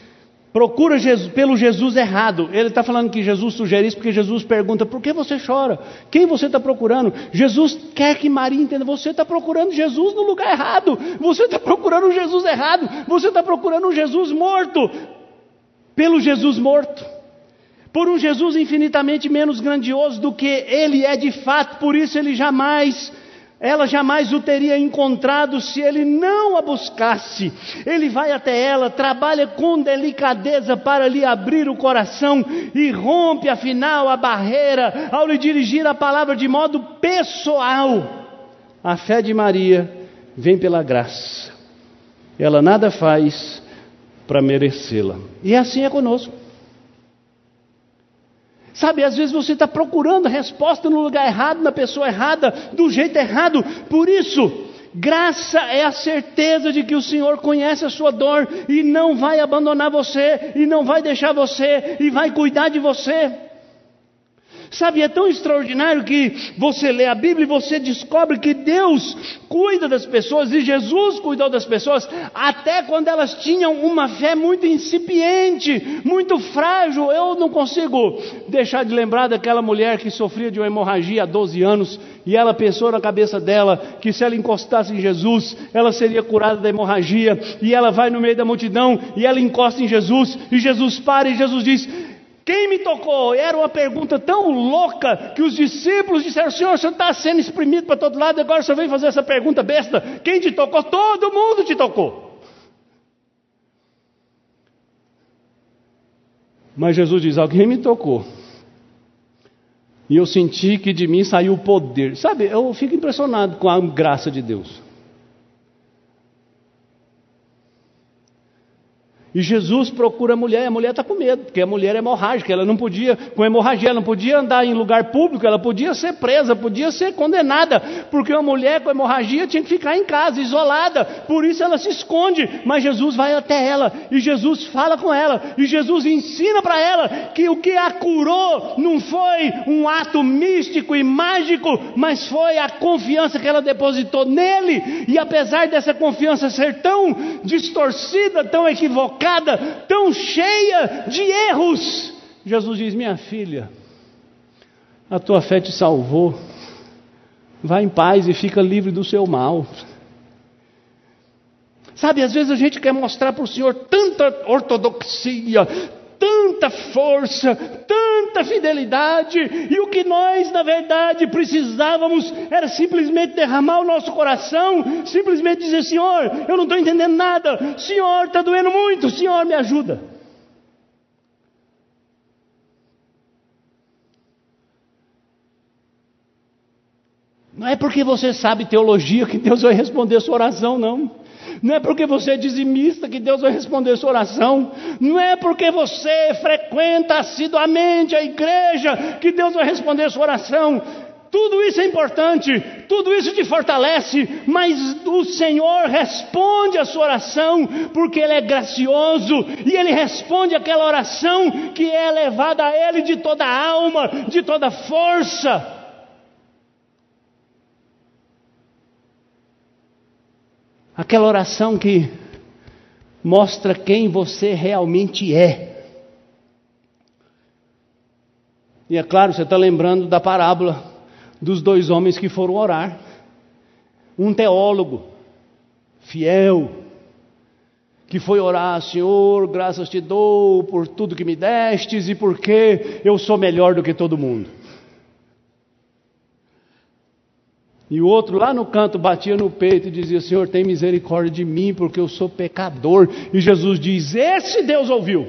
Speaker 1: procura Jesus, pelo Jesus errado. Ele está falando que Jesus sugere isso porque Jesus pergunta: por que você chora? Quem você está procurando? Jesus quer que Maria entenda: você está procurando Jesus no lugar errado, você está procurando Jesus errado, você está procurando Jesus morto pelo Jesus morto, por um Jesus infinitamente menos grandioso do que ele é de fato, por isso ele jamais, ela jamais o teria encontrado se ele não a buscasse. Ele vai até ela, trabalha com delicadeza para lhe abrir o coração e rompe afinal a barreira ao lhe dirigir a palavra de modo pessoal. A fé de Maria vem pela graça. Ela nada faz para merecê-la. E assim é conosco. Sabe, às vezes você está procurando resposta no lugar errado, na pessoa errada, do jeito errado. Por isso, graça é a certeza de que o Senhor conhece a sua dor e não vai abandonar você, e não vai deixar você, e vai cuidar de você. Sabe, é tão extraordinário que você lê a Bíblia e você descobre que Deus cuida das pessoas e Jesus cuidou das pessoas até quando elas tinham uma fé muito incipiente, muito frágil. Eu não consigo deixar de lembrar daquela mulher que sofria de uma hemorragia há 12 anos e ela pensou na cabeça dela que se ela encostasse em Jesus, ela seria curada da hemorragia, e ela vai no meio da multidão e ela encosta em Jesus, e Jesus para e Jesus diz: quem me tocou? Era uma pergunta tão louca que os discípulos disseram: Senhor, você está sendo exprimido para todo lado, agora você vem fazer essa pergunta besta. Quem te tocou? Todo mundo te tocou. Mas Jesus diz: Alguém me tocou. E eu senti que de mim saiu o poder. Sabe, eu fico impressionado com a graça de Deus. E Jesus procura a mulher, e a mulher está com medo, porque a mulher é hemorrágica, ela não podia, com hemorragia, ela não podia andar em lugar público, ela podia ser presa, podia ser condenada, porque uma mulher com hemorragia tinha que ficar em casa, isolada, por isso ela se esconde, mas Jesus vai até ela, e Jesus fala com ela, e Jesus ensina para ela que o que a curou não foi um ato místico e mágico, mas foi a confiança que ela depositou nele, e apesar dessa confiança ser tão distorcida, tão equivocada, tão cheia de erros. Jesus diz: Minha filha, a tua fé te salvou. Vá em paz e fica livre do seu mal. Sabe, às vezes a gente quer mostrar para o Senhor tanta ortodoxia, tanta força, tanta fidelidade, e o que nós, na verdade, precisávamos era simplesmente derramar o nosso coração, simplesmente dizer: Senhor, eu não estou entendendo nada, Senhor, está doendo muito, Senhor, me ajuda. Não é porque você sabe teologia que Deus vai responder a sua oração, não. Não é porque você é dizimista que Deus vai responder sua oração. Não é porque você frequenta assiduamente a igreja que Deus vai responder sua oração. Tudo isso é importante, tudo isso te fortalece, mas o Senhor responde a sua oração porque Ele é gracioso e Ele responde aquela oração que é levada a Ele de toda a alma, de toda a força. Aquela oração que mostra quem você realmente é. E é claro, você está lembrando da parábola dos dois homens que foram orar. Um teólogo, fiel, que foi orar, Senhor, graças te dou por tudo que me destes e porque eu sou melhor do que todo mundo. E o outro lá no canto batia no peito e dizia: Senhor, tem misericórdia de mim, porque eu sou pecador. E Jesus diz: Esse Deus ouviu.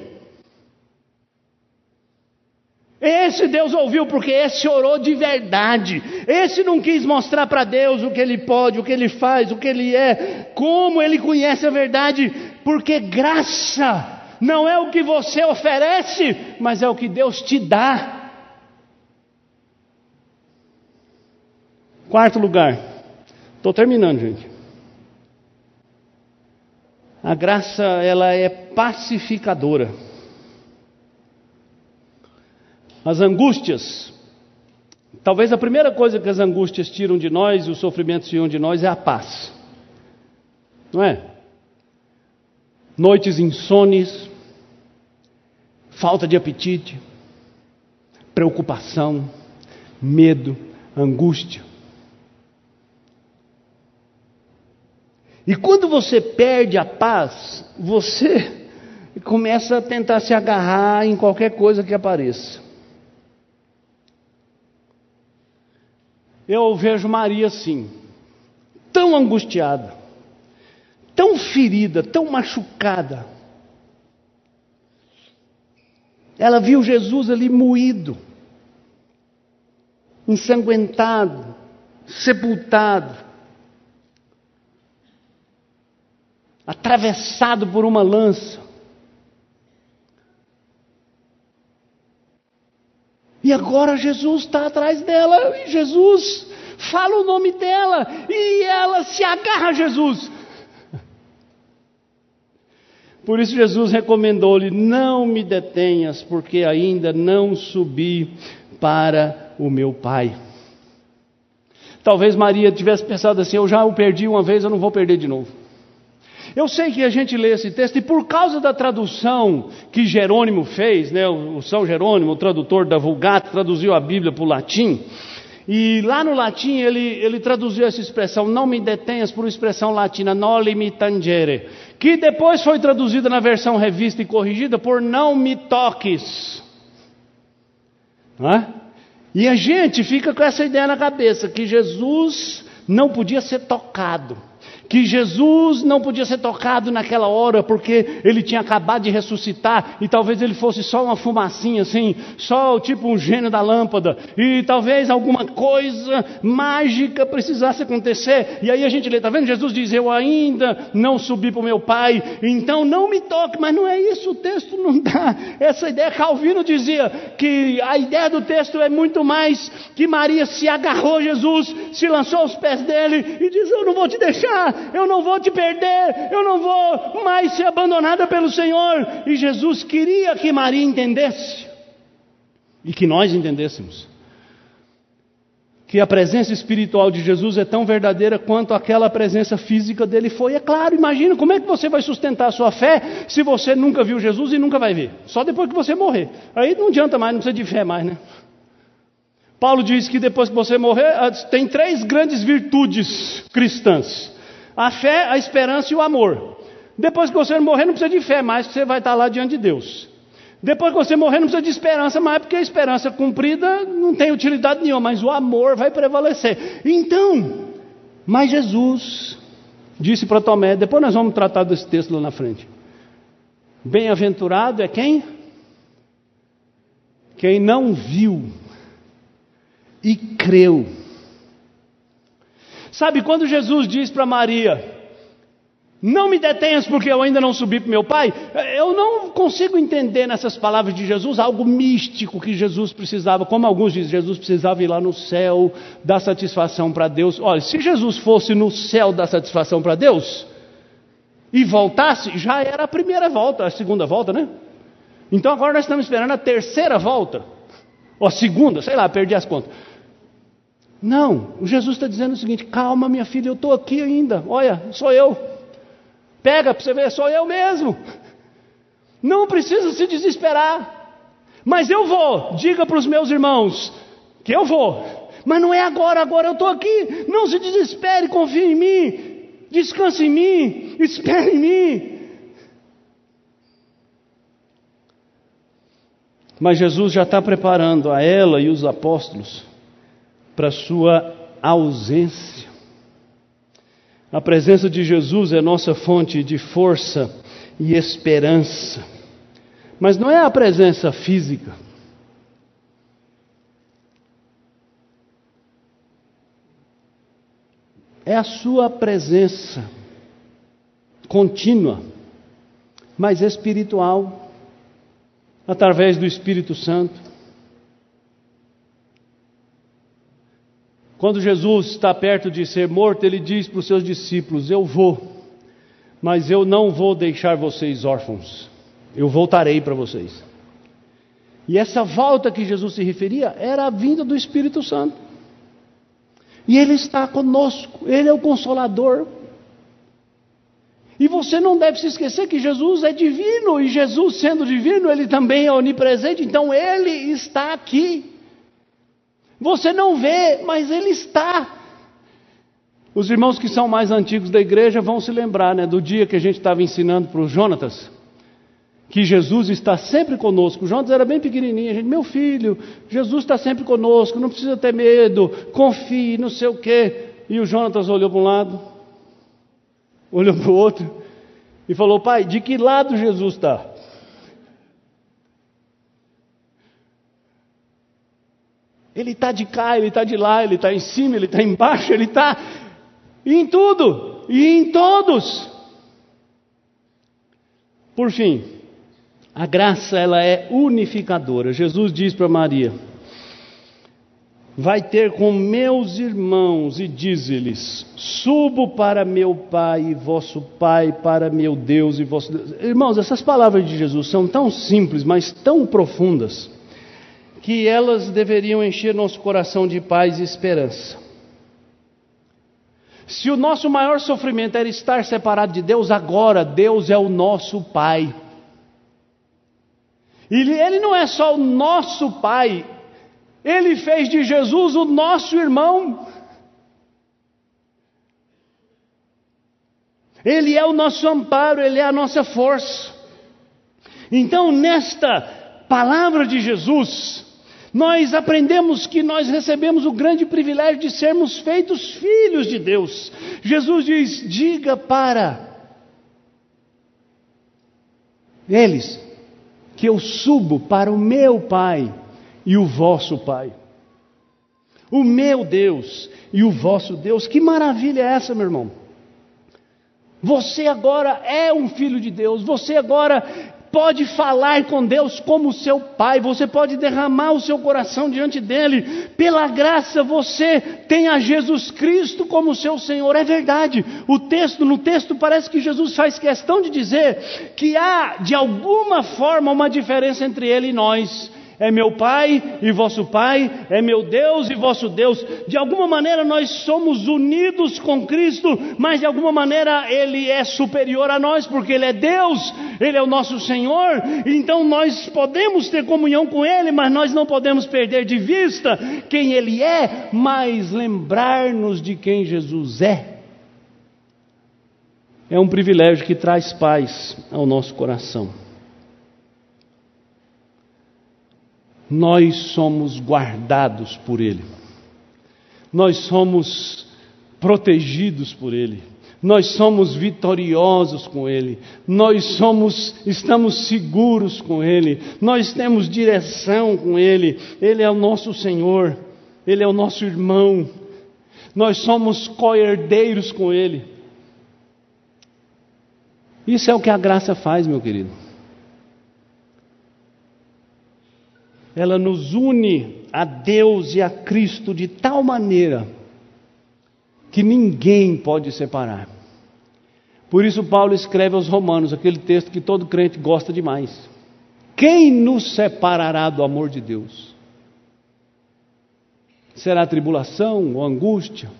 Speaker 1: Esse Deus ouviu porque esse orou de verdade. Esse não quis mostrar para Deus o que ele pode, o que ele faz, o que ele é, como ele conhece a verdade, porque graça não é o que você oferece, mas é o que Deus te dá. Quarto lugar, estou terminando, gente. A graça ela é pacificadora. As angústias. Talvez a primeira coisa que as angústias tiram de nós, os sofrimentos tiram de nós, é a paz. Não é? Noites insones, falta de apetite, preocupação, medo, angústia. E quando você perde a paz, você <laughs> começa a tentar se agarrar em qualquer coisa que apareça. eu vejo Maria assim, tão angustiada, tão ferida, tão machucada. Ela viu Jesus ali moído, ensanguentado, sepultado, atravessado por uma lança. E agora Jesus está atrás dela, e Jesus fala o nome dela, e ela se agarra a Jesus. Por isso Jesus recomendou-lhe: Não me detenhas, porque ainda não subi para o meu Pai. Talvez Maria tivesse pensado assim: Eu já o perdi uma vez, eu não vou perder de novo. Eu sei que a gente lê esse texto e por causa da tradução que Jerônimo fez, né, o São Jerônimo, o tradutor da Vulgata, traduziu a Bíblia para o latim. E lá no latim ele, ele traduziu essa expressão, não me detenhas, por expressão latina, noli me tangere, que depois foi traduzida na versão revista e corrigida por não me toques. Não é? E a gente fica com essa ideia na cabeça, que Jesus não podia ser tocado que Jesus não podia ser tocado naquela hora porque ele tinha acabado de ressuscitar e talvez ele fosse só uma fumacinha assim, só tipo um gênio da lâmpada e talvez alguma coisa mágica precisasse acontecer. E aí a gente lê, tá vendo? Jesus diz: Eu ainda não subi para o meu Pai, então não me toque, mas não é isso, o texto não dá essa ideia. Calvino dizia que a ideia do texto é muito mais que Maria se agarrou a Jesus, se lançou aos pés dele e diz: Eu não vou te deixar, eu não vou te perder, eu não vou mais ser abandonada pelo Senhor. E Jesus queria que Maria entendesse, e que nós entendêssemos, que a presença espiritual de Jesus é tão verdadeira quanto aquela presença física dele foi. É claro, imagina como é que você vai sustentar a sua fé se você nunca viu Jesus e nunca vai ver, só depois que você morrer. Aí não adianta mais, não precisa de fé mais, né? Paulo diz que depois que você morrer, ah, tem três grandes virtudes cristãs: a fé, a esperança e o amor. Depois que você morrer, não precisa de fé mais, que você vai estar lá diante de Deus. Depois que você morrer, não precisa de esperança mais, porque a esperança cumprida não tem utilidade nenhuma, mas o amor vai prevalecer. Então, mas Jesus disse para Tomé, depois nós vamos tratar desse texto lá na frente. Bem-aventurado é quem? Quem não viu e creu. Sabe quando Jesus diz para Maria: Não me detenhas porque eu ainda não subi para meu Pai. Eu não consigo entender nessas palavras de Jesus algo místico que Jesus precisava, como alguns dizem, Jesus precisava ir lá no céu dar satisfação para Deus. Olha, se Jesus fosse no céu dar satisfação para Deus e voltasse, já era a primeira volta, a segunda volta, né? Então agora nós estamos esperando a terceira volta, ou a segunda, sei lá, perdi as contas. Não, o Jesus está dizendo o seguinte: calma, minha filha, eu estou aqui ainda, olha, sou eu. Pega para você ver, sou eu mesmo. Não precisa se desesperar. Mas eu vou, diga para os meus irmãos que eu vou. Mas não é agora, agora eu estou aqui. Não se desespere, confie em mim. Descanse em mim, espere em mim. Mas Jesus já está preparando a ela e os apóstolos para sua ausência. A presença de Jesus é nossa fonte de força e esperança. Mas não é a presença física. É a sua presença contínua, mas espiritual, através do Espírito Santo. Quando Jesus está perto de ser morto, ele diz para os seus discípulos: Eu vou, mas eu não vou deixar vocês órfãos, eu voltarei para vocês. E essa volta que Jesus se referia era a vinda do Espírito Santo. E Ele está conosco, Ele é o Consolador. E você não deve se esquecer que Jesus é divino, e Jesus, sendo divino, Ele também é onipresente, então Ele está aqui. Você não vê, mas ele está. Os irmãos que são mais antigos da igreja vão se lembrar né, do dia que a gente estava ensinando para o Jonatas, que Jesus está sempre conosco. O Jonatas era bem pequenininho, a gente, meu filho, Jesus está sempre conosco, não precisa ter medo, confie, não sei o quê. E o Jonatas olhou para um lado, olhou para o outro e falou: Pai, de que lado Jesus está? Ele está de cá, ele está de lá, ele está em cima, ele está embaixo, ele está em tudo e em todos. Por fim, a graça ela é unificadora. Jesus diz para Maria: Vai ter com meus irmãos e diz-lhes: Subo para meu Pai e vosso Pai, para meu Deus e vosso Deus. Irmãos, essas palavras de Jesus são tão simples, mas tão profundas que elas deveriam encher nosso coração de paz e esperança. Se o nosso maior sofrimento era estar separado de Deus, agora Deus é o nosso Pai. E Ele não é só o nosso Pai, Ele fez de Jesus o nosso irmão. Ele é o nosso amparo, Ele é a nossa força. Então, nesta palavra de Jesus, nós aprendemos que nós recebemos o grande privilégio de sermos feitos filhos de Deus. Jesus diz: diga para eles que eu subo para o meu Pai e o vosso Pai. O meu Deus e o vosso Deus. Que maravilha é essa, meu irmão? Você agora é um filho de Deus, você agora pode falar com Deus como seu pai, você pode derramar o seu coração diante dele. Pela graça você tem a Jesus Cristo como seu Senhor. É verdade. O texto, no texto parece que Jesus faz questão de dizer que há de alguma forma uma diferença entre ele e nós é meu Pai e vosso Pai, é meu Deus e vosso Deus. De alguma maneira nós somos unidos com Cristo, mas de alguma maneira Ele é superior a nós, porque Ele é Deus, Ele é o nosso Senhor. Então nós podemos ter comunhão com Ele, mas nós não podemos perder de vista quem Ele é, mas lembrar-nos de quem Jesus é. É um privilégio que traz paz ao nosso coração. Nós somos guardados por Ele, nós somos protegidos por Ele, nós somos vitoriosos com Ele, nós somos, estamos seguros com Ele, nós temos direção com Ele, Ele é o nosso Senhor, Ele é o nosso irmão, nós somos co-herdeiros com Ele. Isso é o que a graça faz, meu querido. Ela nos une a Deus e a Cristo de tal maneira que ninguém pode separar. Por isso, Paulo escreve aos Romanos aquele texto que todo crente gosta demais: Quem nos separará do amor de Deus? Será tribulação ou angústia?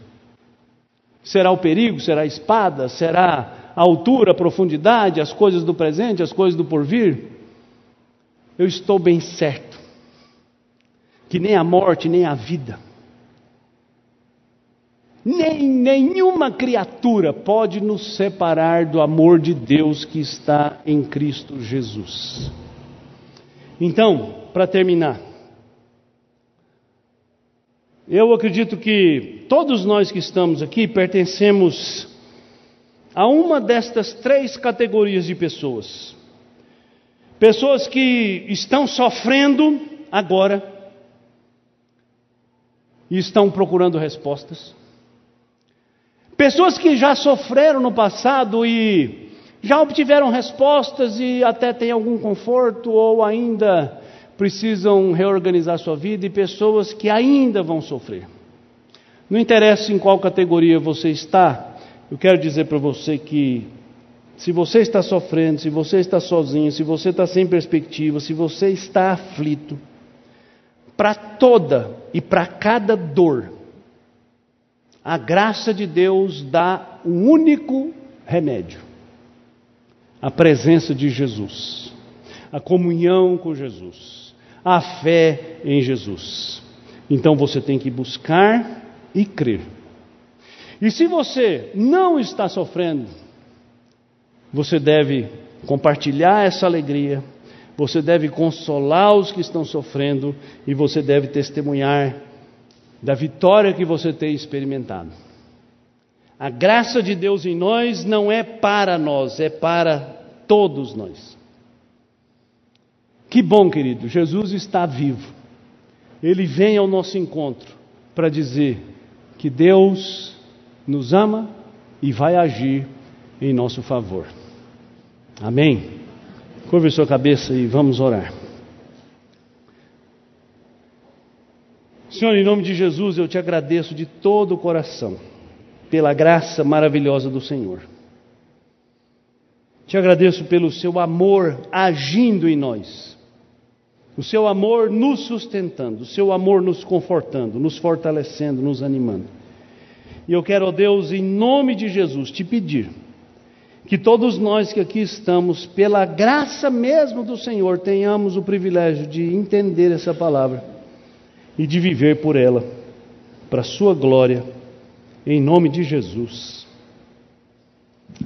Speaker 1: Será o perigo? Será a espada? Será a altura, a profundidade, as coisas do presente, as coisas do porvir? Eu estou bem certo que nem a morte, nem a vida, nem nenhuma criatura pode nos separar do amor de Deus que está em Cristo Jesus. Então, para terminar, eu acredito que todos nós que estamos aqui pertencemos a uma destas três categorias de pessoas. Pessoas que estão sofrendo agora e estão procurando respostas. Pessoas que já sofreram no passado e já obtiveram respostas e até têm algum conforto ou ainda precisam reorganizar sua vida e pessoas que ainda vão sofrer. Não interessa em qual categoria você está, eu quero dizer para você que se você está sofrendo, se você está sozinho, se você está sem perspectiva, se você está aflito, para toda e para cada dor, a graça de Deus dá um único remédio: a presença de Jesus, a comunhão com Jesus a fé em Jesus. Então você tem que buscar e crer. E se você não está sofrendo, você deve compartilhar essa alegria, você deve consolar os que estão sofrendo e você deve testemunhar da vitória que você tem experimentado. A graça de Deus em nós não é para nós, é para todos nós. Que bom, querido, Jesus está vivo. Ele vem ao nosso encontro para dizer que Deus nos ama e vai agir em nosso favor. Amém? Curve sua cabeça e vamos orar. Senhor, em nome de Jesus, eu te agradeço de todo o coração pela graça maravilhosa do Senhor. Te agradeço pelo seu amor agindo em nós o seu amor nos sustentando, o seu amor nos confortando, nos fortalecendo, nos animando. E eu quero, ó Deus, em nome de Jesus, te pedir que todos nós que aqui estamos, pela graça mesmo do Senhor, tenhamos o privilégio de entender essa palavra e de viver por ela, para a Sua glória, em nome de Jesus.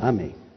Speaker 1: Amém.